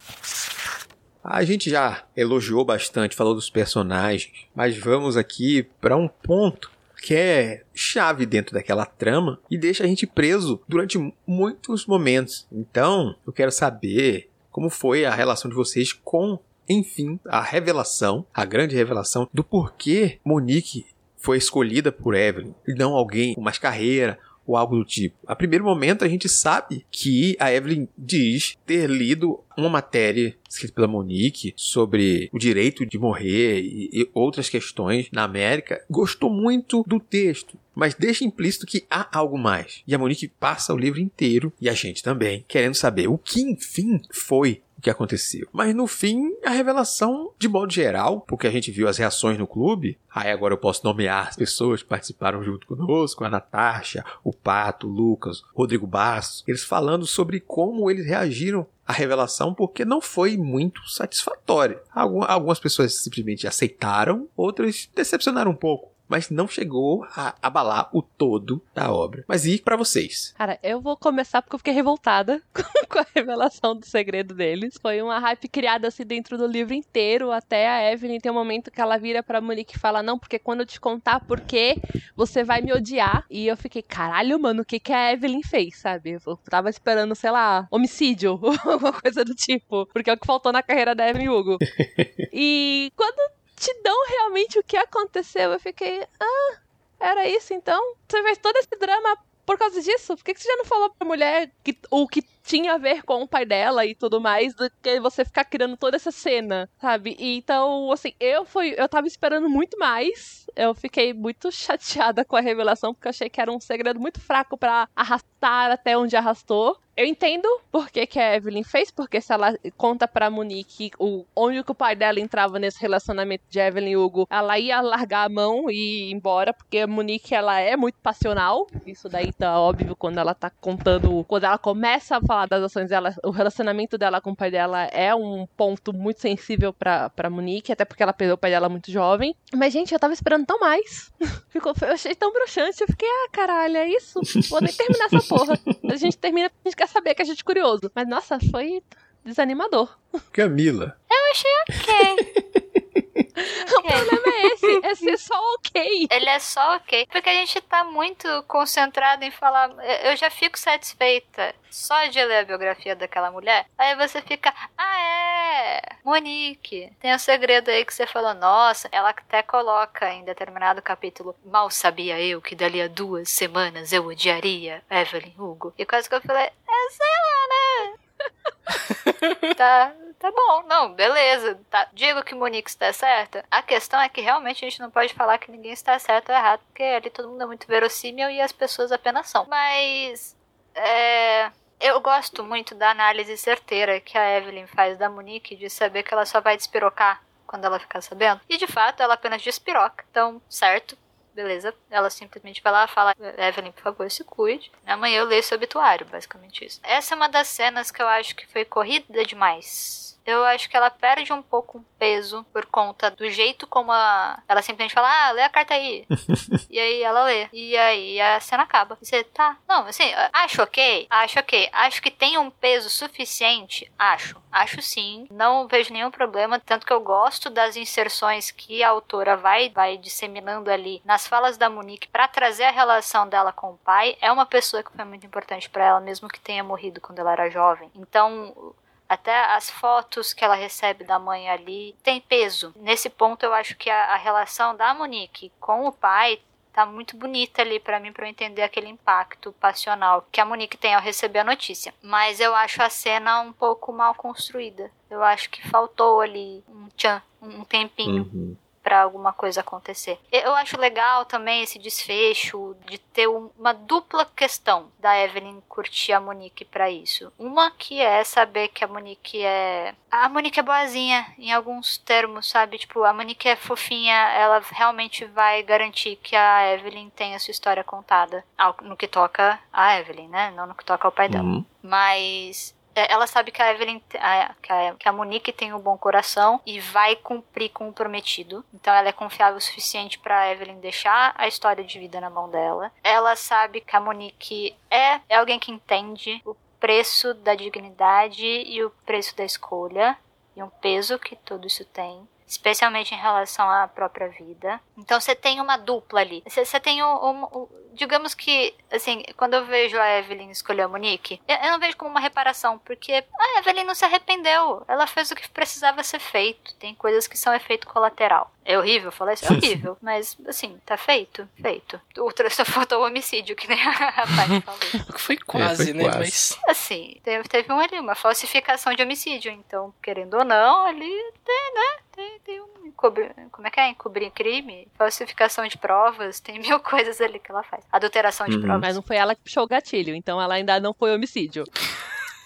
A gente já elogiou bastante, falou dos personagens, mas vamos aqui para um ponto que é chave dentro daquela trama e deixa a gente preso durante muitos momentos. Então, eu quero saber como foi a relação de vocês com, enfim, a revelação, a grande revelação do porquê Monique foi escolhida por Evelyn e não alguém com mais carreira ou algo do tipo. A primeiro momento a gente sabe que a Evelyn diz ter lido uma matéria escrita pela Monique sobre o direito de morrer e, e outras questões na América. Gostou muito do texto, mas deixa implícito que há algo mais. E a Monique passa o livro inteiro e a gente também querendo saber o que enfim foi o que aconteceu. Mas no fim, a revelação, de modo geral, porque a gente viu as reações no clube, aí agora eu posso nomear as pessoas que participaram junto conosco, a Natasha, o Pato, o Lucas, Rodrigo Bastos, eles falando sobre como eles reagiram à revelação, porque não foi muito satisfatória. Algum- Algumas pessoas simplesmente aceitaram, outras decepcionaram um pouco. Mas não chegou a abalar o todo da obra. Mas e pra vocês? Cara, eu vou começar porque eu fiquei revoltada com- [LAUGHS] com a revelação do segredo deles. Foi uma hype criada assim dentro do livro inteiro, até a Evelyn tem um momento que ela vira pra Monique e fala: Não, porque quando eu te contar por quê, você vai me odiar. E eu fiquei, caralho, mano, o que, que a Evelyn fez, sabe? Eu tava esperando, sei lá, homicídio, [LAUGHS] alguma coisa do tipo. Porque é o que faltou na carreira da Evelyn Hugo. [LAUGHS] e quando te dão realmente o que aconteceu, eu fiquei, ah, era isso então? Você fez todo esse drama por causa disso? Por que, você já não falou pra mulher que, o que tinha a ver com o pai dela e tudo mais, do que você ficar criando toda essa cena, sabe? E então, assim, eu fui, eu tava esperando muito mais. Eu fiquei muito [LAUGHS] chateada com a revelação, porque eu achei que era um segredo muito fraco pra arrastar até onde arrastou. Eu entendo por que, que a Evelyn fez, porque se ela conta pra Monique o, onde que o pai dela entrava nesse relacionamento de Evelyn e Hugo, ela ia largar a mão e ir embora, porque a Monique, ela é muito passional. Isso daí tá óbvio quando ela tá contando, quando ela começa a falar das ações dela, o relacionamento dela com o pai dela é um ponto muito sensível pra, pra Monique, até porque ela perdeu o pai dela muito jovem. Mas, gente, eu tava esperando tão mais. [LAUGHS] Ficou, eu achei tão broxante, eu fiquei, ah, caralho, é isso? Vou nem terminar essa porra. A gente termina a gente quer saber, que a gente é curioso. Mas, nossa, foi desanimador. Camila. Ok. [LAUGHS] [LAUGHS] O problema é esse. É é só ok. Ele é só ok. Porque a gente tá muito concentrado em falar. Eu já fico satisfeita só de ler a biografia daquela mulher. Aí você fica, ah, é, Monique. Tem um segredo aí que você falou, nossa, ela até coloca em determinado capítulo, mal sabia eu que dali a duas semanas eu odiaria Evelyn Hugo. E quase que eu falei, é, sei lá, né? [LAUGHS] tá, tá bom, não, beleza. Tá. Digo que Monique está certa. A questão é que realmente a gente não pode falar que ninguém está certo ou errado, porque ali todo mundo é muito verossímil e as pessoas apenas são. Mas. É. Eu gosto muito da análise certeira que a Evelyn faz da Monique de saber que ela só vai despirocar quando ela ficar sabendo. E de fato, ela apenas despiroca. Então, certo, beleza. Ela simplesmente vai lá fala: Evelyn, por favor, se cuide. Amanhã eu leio seu obituário, basicamente isso. Essa é uma das cenas que eu acho que foi corrida demais eu acho que ela perde um pouco o peso por conta do jeito como a... ela simplesmente fala, ah, lê a carta aí. [LAUGHS] e aí ela lê. E aí a cena acaba. E você, tá. Não, assim, acho ok. Acho ok. Acho que tem um peso suficiente. Acho. Acho sim. Não vejo nenhum problema. Tanto que eu gosto das inserções que a autora vai, vai disseminando ali nas falas da Monique para trazer a relação dela com o pai. É uma pessoa que foi muito importante para ela, mesmo que tenha morrido quando ela era jovem. Então, até as fotos que ela recebe da mãe ali tem peso. Nesse ponto eu acho que a, a relação da Monique com o pai tá muito bonita ali para mim para eu entender aquele impacto passional que a Monique tem ao receber a notícia. Mas eu acho a cena um pouco mal construída. Eu acho que faltou ali um tchan, um tempinho. Uhum para alguma coisa acontecer. Eu acho legal também esse desfecho de ter uma dupla questão da Evelyn curtir a Monique para isso. Uma que é saber que a Monique é a Monique é boazinha em alguns termos, sabe? Tipo, a Monique é fofinha, ela realmente vai garantir que a Evelyn tenha sua história contada no que toca a Evelyn, né? Não no que toca ao pai dela. Uhum. Mas ela sabe que a Evelyn, que, a, que a Monique tem um bom coração e vai cumprir com o prometido. Então ela é confiável o suficiente para Evelyn deixar a história de vida na mão dela. Ela sabe que a Monique é, é alguém que entende o preço da dignidade e o preço da escolha e um peso que tudo isso tem especialmente em relação à própria vida. Então você tem uma dupla ali. Você, tem um, digamos que, assim, quando eu vejo a Evelyn escolher a Monique, eu, não vejo como uma reparação, porque a Evelyn não se arrendeu. Ela fez o que precisava ser feito. Tem coisas que são efeito colateral. É horrível falar isso? É horrível. mas, assim, tá feito? Feito. O só faltou o homicídio, que nem a [LAUGHS] rapaz falou. Foi quase, é, foi né? Quase. Mas... Assim, teve, teve um ali, uma falsificação de homicídio. Então, querendo ou não, ali tem, né? Tem, tem um encobrir, como é que é? Encobrir crime, falsificação de provas, tem mil [LAUGHS] coisas ali que ela faz. Adulteração de uhum. provas. Mas não foi ela que puxou o gatilho, então ela ainda não foi homicídio.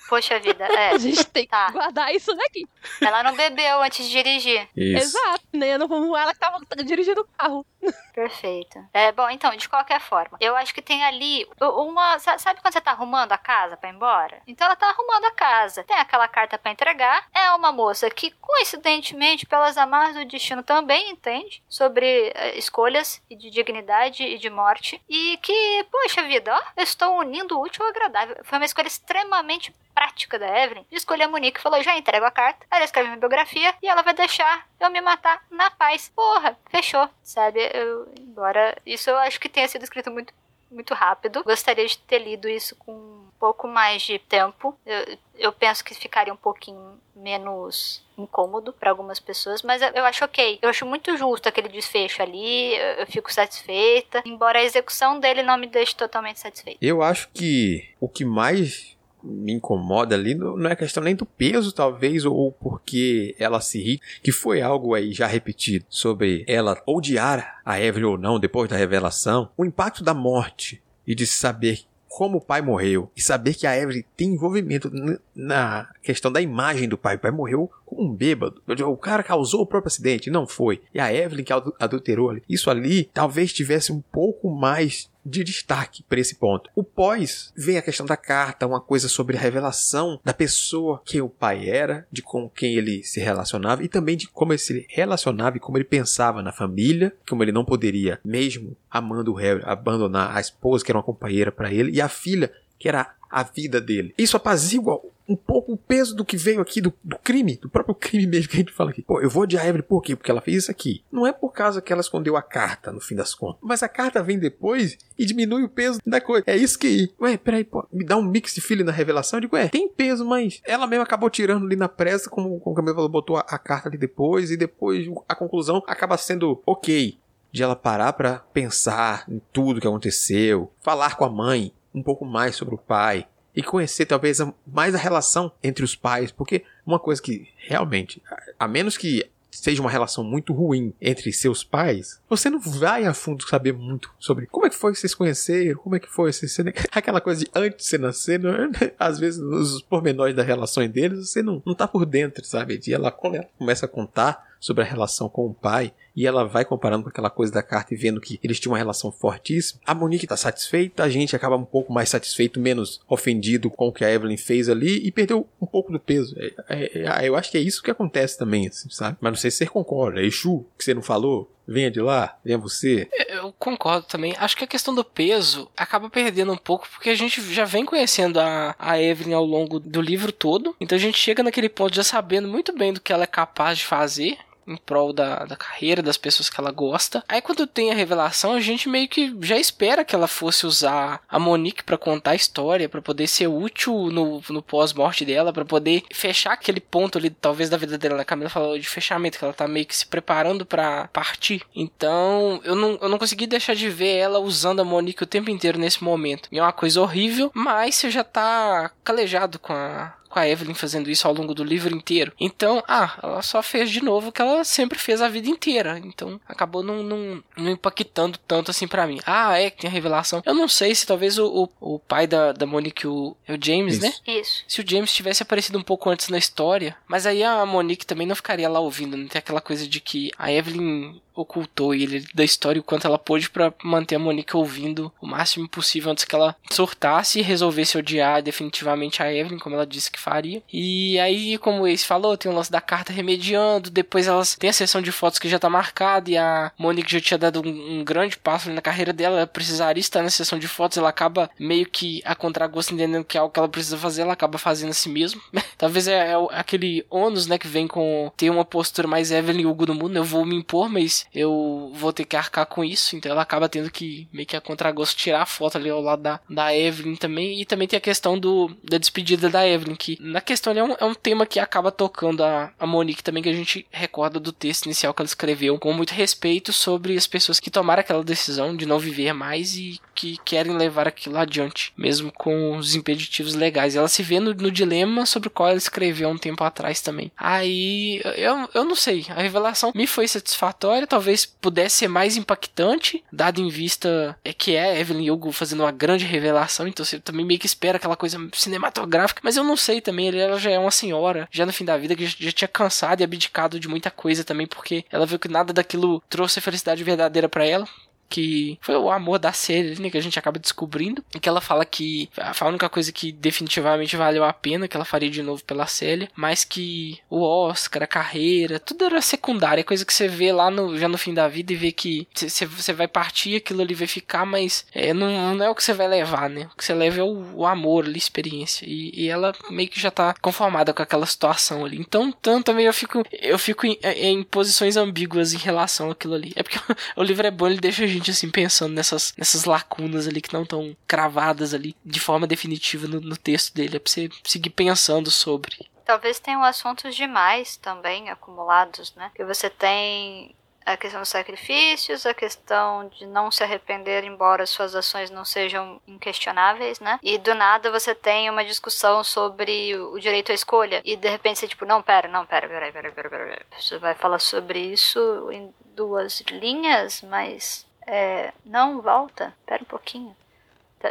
Poxa vida, é. [LAUGHS] A gente tem tá. que guardar isso daqui. Ela não bebeu antes de dirigir. Isso. Exato, né? Não, ela que tava dirigindo o carro. [LAUGHS] Perfeito. É, bom, então, de qualquer forma, eu acho que tem ali uma. Sabe quando você tá arrumando a casa para ir embora? Então ela tá arrumando a casa. Tem aquela carta para entregar. É uma moça que, coincidentemente, pelas amarras do destino, também entende sobre uh, escolhas de dignidade e de morte. E que, poxa vida, ó, eu estou unindo o útil ao agradável. Foi uma escolha extremamente prática da Evelyn de escolher a Monique falou: já entrego a carta, ela escreve minha biografia e ela vai deixar eu me matar na paz. Porra, fechou, sabe? Eu, embora isso eu acho que tenha sido escrito muito muito rápido. Gostaria de ter lido isso com um pouco mais de tempo. Eu, eu penso que ficaria um pouquinho menos incômodo para algumas pessoas, mas eu acho ok. Eu acho muito justo aquele desfecho ali, eu fico satisfeita, embora a execução dele não me deixe totalmente satisfeita. Eu acho que o que mais me incomoda ali não é questão nem do peso, talvez, ou porque ela se ri, que foi algo aí já repetido sobre ela odiar a Evelyn ou não depois da revelação. O impacto da morte e de saber como o pai morreu e saber que a Evelyn tem envolvimento na questão da imagem do pai. O pai morreu como um bêbado. O cara causou o próprio acidente, não foi. E a Evelyn que adulterou ali. Isso ali talvez tivesse um pouco mais de destaque para esse ponto. O pós vem a questão da carta, uma coisa sobre a revelação da pessoa que o pai era, de com quem ele se relacionava e também de como ele se relacionava e como ele pensava na família, como ele não poderia, mesmo amando o Harry, abandonar a esposa que era uma companheira para ele e a filha que era a vida dele. Isso apazigua um pouco o peso do que veio aqui do, do, crime, do próprio crime mesmo que a gente fala aqui. Pô, eu vou odiar a Evelyn por quê? Porque ela fez isso aqui. Não é por causa que ela escondeu a carta, no fim das contas. Mas a carta vem depois e diminui o peso da coisa. É isso que. Ué, peraí, pô, me dá um mix de filho na revelação. Eu digo, ué, tem peso, mas ela mesma acabou tirando ali na pressa, como, como o Camilo botou a, a carta ali depois, e depois a conclusão acaba sendo ok. De ela parar para pensar em tudo que aconteceu, falar com a mãe um pouco mais sobre o pai, e conhecer talvez mais a relação entre os pais, porque uma coisa que realmente, a menos que seja uma relação muito ruim entre seus pais, você não vai a fundo saber muito sobre como é que foi que vocês conheceram, como é que foi vocês [LAUGHS] aquela coisa de antes de você nascer, não, é? [LAUGHS] às vezes nos pormenores das relações deles, você não, não tá por dentro, sabe? E ela começa a contar sobre a relação com o pai, e ela vai comparando com aquela coisa da carta e vendo que eles tinham uma relação fortíssima. A Monique tá satisfeita, a gente acaba um pouco mais satisfeito, menos ofendido com o que a Evelyn fez ali e perdeu um pouco do peso. É, é, é, eu acho que é isso que acontece também, assim, sabe? Mas não sei se você concorda. É Exu, que você não falou, venha de lá, venha você. Eu concordo também. Acho que a questão do peso acaba perdendo um pouco, porque a gente já vem conhecendo a, a Evelyn ao longo do livro todo. Então a gente chega naquele ponto já sabendo muito bem do que ela é capaz de fazer em prol da, da carreira, das pessoas que ela gosta. Aí quando tem a revelação, a gente meio que já espera que ela fosse usar a Monique para contar a história, para poder ser útil no, no pós-morte dela, para poder fechar aquele ponto ali, talvez da vida dela. A Camila falou de fechamento, que ela tá meio que se preparando para partir. Então, eu não, eu não consegui deixar de ver ela usando a Monique o tempo inteiro nesse momento. E é uma coisa horrível, mas você já tá calejado com a, com a Evelyn fazendo isso ao longo do livro inteiro. Então, ah, ela só fez de novo o que ela sempre fez a vida inteira. Então, acabou não, não, não impactando tanto assim para mim. Ah, é que tem a revelação. Eu não sei se talvez o, o, o pai da, da Monique, o, é o James, né? isso. né? Isso. Se o James tivesse aparecido um pouco antes na história, mas aí a Monique também não ficaria lá ouvindo, não tem aquela coisa de que a Evelyn ocultou ele da história o quanto ela pôde para manter a Monique ouvindo o máximo possível antes que ela surtasse e resolvesse odiar definitivamente a Evelyn, como ela disse que faria. E aí, como o Ace falou, tem o lance da carta remediando, depois elas tem a sessão de fotos que já tá marcada e a Monique já tinha dado um, um grande passo na carreira dela, ela precisaria estar na sessão de fotos, ela acaba meio que a contragosto entendendo que é algo que ela precisa fazer, ela acaba fazendo a si mesma. [LAUGHS] Talvez é, é, aquele ônus, né, que vem com ter uma postura mais Evelyn Hugo do mundo, eu vou me impor, mas eu vou ter que arcar com isso, então ela acaba tendo que meio que a contragosto tirar a foto ali ao lado da, da Evelyn também, e também tem a questão do da despedida da Evelyn, que na questão é um, é um tema que acaba tocando a, a Monique também, que a gente recorda do texto inicial que ela escreveu, com muito respeito sobre as pessoas que tomaram aquela decisão de não viver mais e que querem levar aquilo adiante, mesmo com os impeditivos legais. Ela se vê no, no dilema sobre o qual ela escreveu um tempo atrás também. Aí, eu, eu não sei, a revelação me foi satisfatória, talvez pudesse ser mais impactante, dado em vista é que é Evelyn Hugo fazendo uma grande revelação, então você também meio que espera aquela coisa cinematográfica, mas eu não sei também, ela já é uma senhora, já no fim da vida, que já, tinha cansado e abdicado de muita coisa também, porque ela viu que nada daquilo trouxe felicidade verdadeira para ela que foi o amor da série, né, que a gente acaba descobrindo, e que ela fala que a única coisa que definitivamente valeu a pena que ela faria de novo pela Célia, mas que o Oscar, a carreira, tudo era secundária, coisa que você vê lá no, já no fim da vida e vê que você vai partir, aquilo ali vai ficar, mas é, não, não é o que você vai levar, né? O que você leva é o, o amor ali, experiência. E, e, ela meio que já tá conformada com aquela situação ali. Então, tanto também eu fico, eu fico em, em posições ambíguas em relação àquilo ali. É porque [LAUGHS] o livro é bom, ele deixa a gente assim pensando nessas, nessas lacunas ali que não estão cravadas ali de forma definitiva no, no texto dele. É pra você seguir pensando sobre. Talvez tenham assuntos demais também acumulados, né? Que você tem a questão dos sacrifícios, a questão de não se arrepender embora suas ações não sejam inquestionáveis, né? E do nada você tem uma discussão sobre o direito à escolha e de repente você tipo, não, pera, não, pera, pera, pera, pera, pera. Você vai falar sobre isso em duas linhas, mas é, não, volta, espera um pouquinho.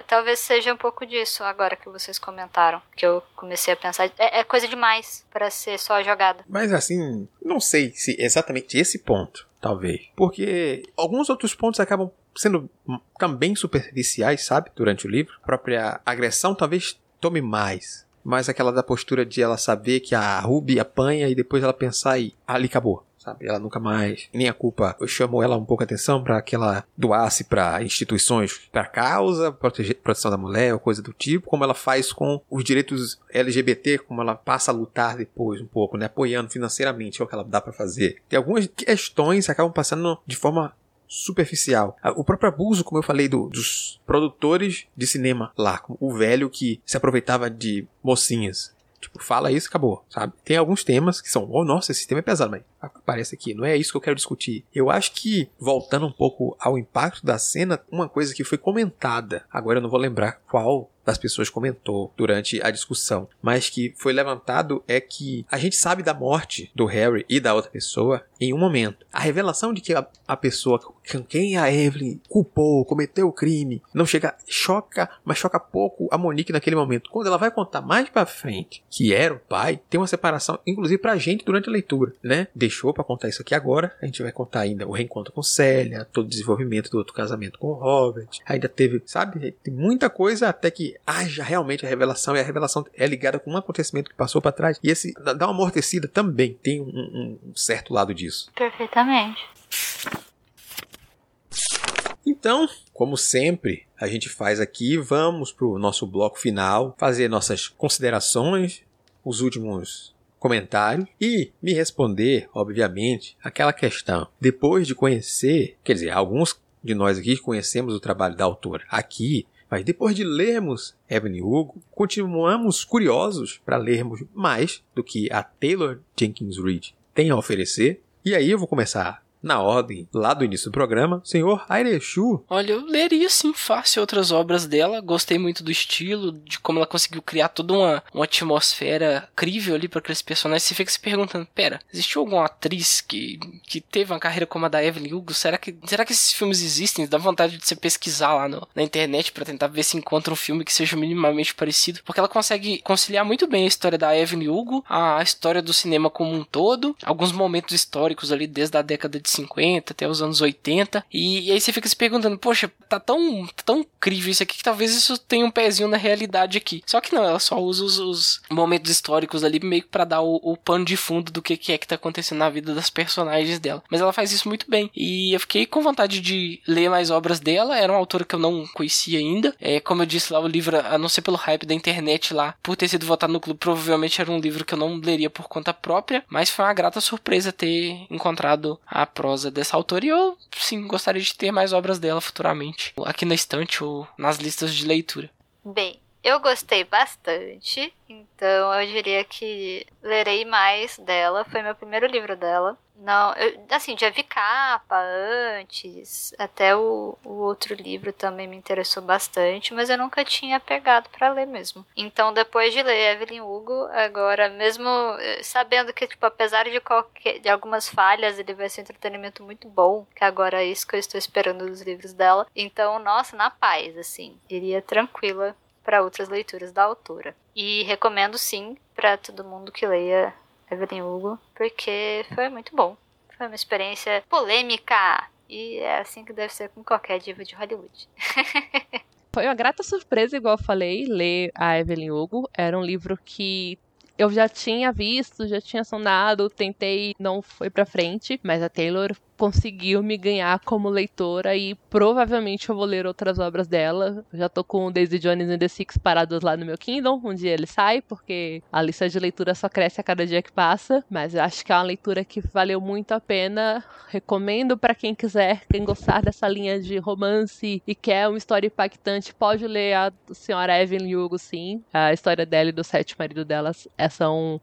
Talvez seja um pouco disso agora que vocês comentaram, que eu comecei a pensar. É, é coisa demais para ser só jogada. Mas assim, não sei se exatamente esse ponto, talvez. Porque alguns outros pontos acabam sendo também superficiais, sabe? Durante o livro. A própria agressão talvez tome mais. Mas aquela da postura de ela saber que a Ruby apanha e depois ela pensar e ali acabou sabe? Ela nunca mais, nem a culpa chamou ela um pouco a atenção para que ela doasse para instituições para causa, proteção da mulher ou coisa do tipo, como ela faz com os direitos LGBT, como ela passa a lutar depois um pouco, né? Apoiando financeiramente é o que ela dá para fazer. Tem algumas questões que acabam passando de forma superficial. O próprio abuso, como eu falei, do, dos produtores de cinema lá, o velho que se aproveitava de mocinhas. Tipo, fala isso, acabou, sabe? Tem alguns temas que são, oh, nossa, esse tema é pesado, mas aparece aqui, não é isso que eu quero discutir. Eu acho que, voltando um pouco ao impacto da cena, uma coisa que foi comentada, agora eu não vou lembrar qual das pessoas comentou durante a discussão, mas que foi levantado é que a gente sabe da morte do Harry e da outra pessoa em um momento. A revelação de que a, a pessoa quem a Evelyn culpou, cometeu o crime, não chega, choca, mas choca pouco a Monique naquele momento. Quando ela vai contar mais para frente que era o pai, tem uma separação, inclusive pra gente durante a leitura, né? Deixou para contar isso aqui agora, a gente vai contar ainda o reencontro com Célia, todo o desenvolvimento do outro casamento com o Robert. Ainda teve, sabe, tem muita coisa até que haja realmente a revelação, e a revelação é ligada com um acontecimento que passou para trás. E esse dá uma amortecida também, tem um, um certo lado disso. Perfeitamente. Então, como sempre, a gente faz aqui, vamos para o nosso bloco final, fazer nossas considerações, os últimos comentários e me responder, obviamente, aquela questão. Depois de conhecer, quer dizer, alguns de nós aqui conhecemos o trabalho da autora. Aqui mas depois de lermos Evelyn Hugo, continuamos curiosos para lermos mais do que a Taylor Jenkins Reid tem a oferecer. E aí eu vou começar na ordem lá do início do programa, senhor Airechu. Olha, eu leria sim fácil outras obras dela. Gostei muito do estilo, de como ela conseguiu criar toda uma, uma atmosfera crível ali para aqueles personagens. Você fica se perguntando: pera, existiu alguma atriz que, que teve uma carreira como a da Evelyn Hugo? Será que, será que esses filmes existem? Dá vontade de você pesquisar lá no, na internet para tentar ver se encontra um filme que seja minimamente parecido. Porque ela consegue conciliar muito bem a história da Evelyn Hugo, a história do cinema como um todo, alguns momentos históricos ali desde a década de 50 até os anos 80. E, e aí você fica se perguntando, poxa, tá tão, tão incrível isso aqui que talvez isso tenha um pezinho na realidade aqui. Só que não, ela só usa os, os momentos históricos ali meio que pra dar o, o pano de fundo do que, que é que tá acontecendo na vida das personagens dela. Mas ela faz isso muito bem. E eu fiquei com vontade de ler mais obras dela. Era uma autora que eu não conhecia ainda. É, como eu disse lá, o livro, a não ser pelo hype da internet lá, por ter sido votado no clube, provavelmente era um livro que eu não leria por conta própria. Mas foi uma grata surpresa ter encontrado a prosa dessa autora e eu, sim, gostaria de ter mais obras dela futuramente, aqui na estante ou nas listas de leitura. Bem, eu gostei bastante, então eu diria que lerei mais dela. Foi meu primeiro livro dela. Não, eu, assim, já vi capa antes, até o, o outro livro também me interessou bastante, mas eu nunca tinha pegado para ler mesmo. Então, depois de ler Evelyn Hugo, agora, mesmo eh, sabendo que, tipo, apesar de, qualquer, de algumas falhas, ele vai ser um entretenimento muito bom, que agora é isso que eu estou esperando dos livros dela. Então, nossa, na paz, assim, iria tranquila para outras leituras da autora. E recomendo sim para todo mundo que leia Evelyn Hugo, porque foi muito bom. Foi uma experiência polêmica e é assim que deve ser com qualquer diva de Hollywood. [LAUGHS] foi uma grata surpresa, igual eu falei, ler a Evelyn Hugo. Era um livro que eu já tinha visto, já tinha sondado, tentei, não foi para frente, mas a Taylor conseguiu me ganhar como leitora e provavelmente eu vou ler outras obras dela. Já tô com o Daisy Jones and the Six parados lá no meu Kindle. Um dia ele sai, porque a lista de leitura só cresce a cada dia que passa. Mas eu acho que é uma leitura que valeu muito a pena. Recomendo para quem quiser, quem gostar dessa linha de romance e quer uma história impactante, pode ler a senhora Evelyn Hugo, sim. A história dela e do sete marido delas. É, um,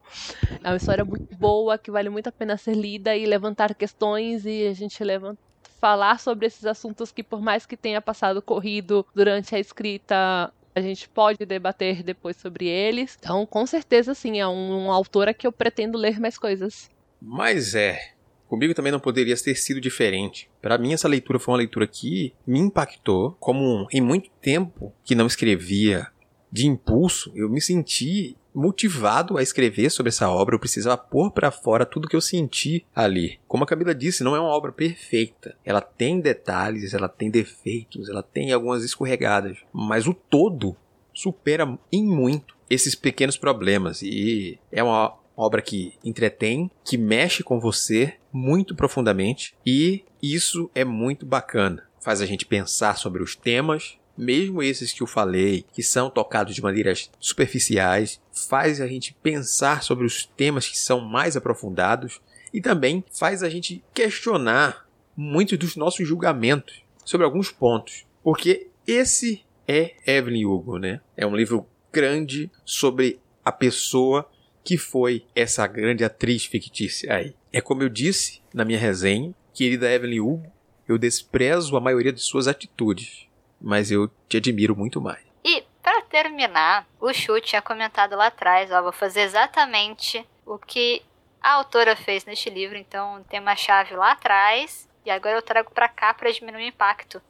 é uma história muito boa, que vale muito a pena ser lida e levantar questões e a gente levanta falar sobre esses assuntos que por mais que tenha passado corrido durante a escrita a gente pode debater depois sobre eles. Então, com certeza, sim, é um, uma autora que eu pretendo ler mais coisas. Mas é. Comigo também não poderia ter sido diferente. Para mim, essa leitura foi uma leitura que me impactou. Como em muito tempo que não escrevia de impulso, eu me senti motivado a escrever sobre essa obra, eu precisava pôr para fora tudo que eu senti ali. Como a Camila disse, não é uma obra perfeita. Ela tem detalhes, ela tem defeitos, ela tem algumas escorregadas, mas o todo supera em muito esses pequenos problemas e é uma obra que entretém, que mexe com você muito profundamente e isso é muito bacana. Faz a gente pensar sobre os temas, mesmo esses que eu falei, que são tocados de maneiras superficiais, faz a gente pensar sobre os temas que são mais aprofundados e também faz a gente questionar muitos dos nossos julgamentos sobre alguns pontos, porque esse é Evelyn Hugo, né? É um livro grande sobre a pessoa que foi essa grande atriz fictícia aí. É como eu disse na minha resenha, querida Evelyn Hugo, eu desprezo a maioria de suas atitudes, mas eu te admiro muito mais. E para terminar, o Chu tinha comentado lá atrás, ó, vou fazer exatamente o que a autora fez neste livro, então tem uma chave lá atrás e agora eu trago para cá para diminuir o impacto.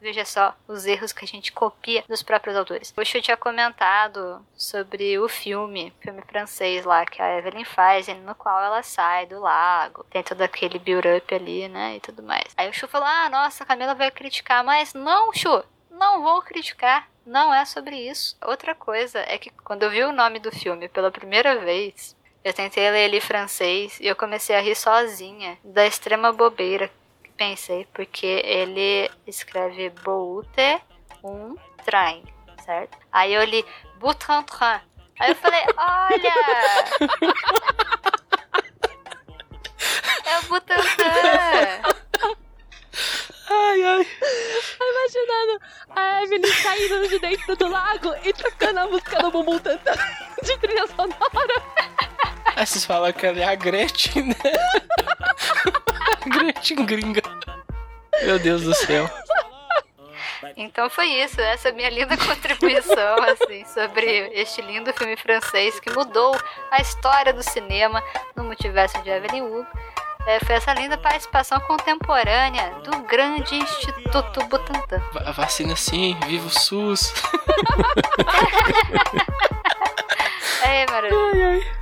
Veja só os erros que a gente copia dos próprios autores. O Chu tinha comentado sobre o filme, filme francês lá que a Evelyn faz, no qual ela sai do lago. Tem todo aquele build-up ali, né, e tudo mais. Aí o Chu falou, ah, nossa, a Camila vai criticar, mas não, Chu, não vou criticar. Não é sobre isso. Outra coisa é que quando eu vi o nome do filme pela primeira vez, eu tentei ler ele francês e eu comecei a rir sozinha da extrema bobeira pensei, porque ele escreve Boute um train, certo? Aí eu li Boutantran. Aí eu falei, [LAUGHS] olha! [LAUGHS] é o Butantan! Ai, ai. Imaginando a De dentro do lago e tocando a música do Bumbum Tantan [LAUGHS] de trilha sonora. Aí vocês falam que ela é a Gretchen, né? [LAUGHS] Gretchen gringa. Meu Deus do céu. Então foi isso, essa é a minha linda contribuição [LAUGHS] assim, sobre este lindo filme francês que mudou a história do cinema no multiverso de Evelyn Wu. É, foi essa linda participação contemporânea do grande Instituto Butantan. Vacina sim, viva o SUS. [LAUGHS] é, maravilha. Ai, ai.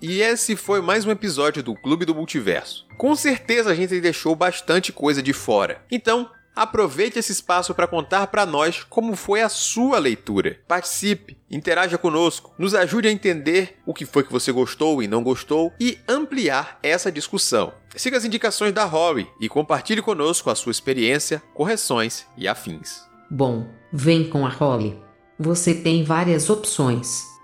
E esse foi mais um episódio do Clube do Multiverso. Com certeza a gente deixou bastante coisa de fora. Então, aproveite esse espaço para contar para nós como foi a sua leitura. Participe, interaja conosco, nos ajude a entender o que foi que você gostou e não gostou e ampliar essa discussão. Siga as indicações da Rory e compartilhe conosco a sua experiência, correções e afins. Bom, vem com a Holly. Você tem várias opções.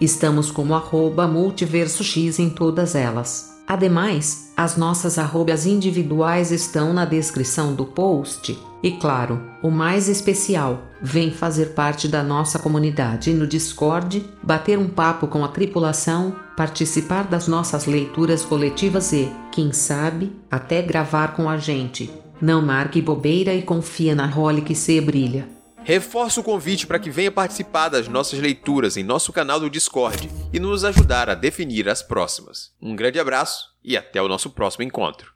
Estamos como arroba multiversox em todas elas. Ademais, as nossas arrobas individuais estão na descrição do post. E claro, o mais especial, vem fazer parte da nossa comunidade no Discord, bater um papo com a tripulação, participar das nossas leituras coletivas e, quem sabe, até gravar com a gente. Não marque bobeira e confia na role que se brilha. Reforço o convite para que venha participar das nossas leituras em nosso canal do Discord e nos ajudar a definir as próximas. Um grande abraço e até o nosso próximo encontro.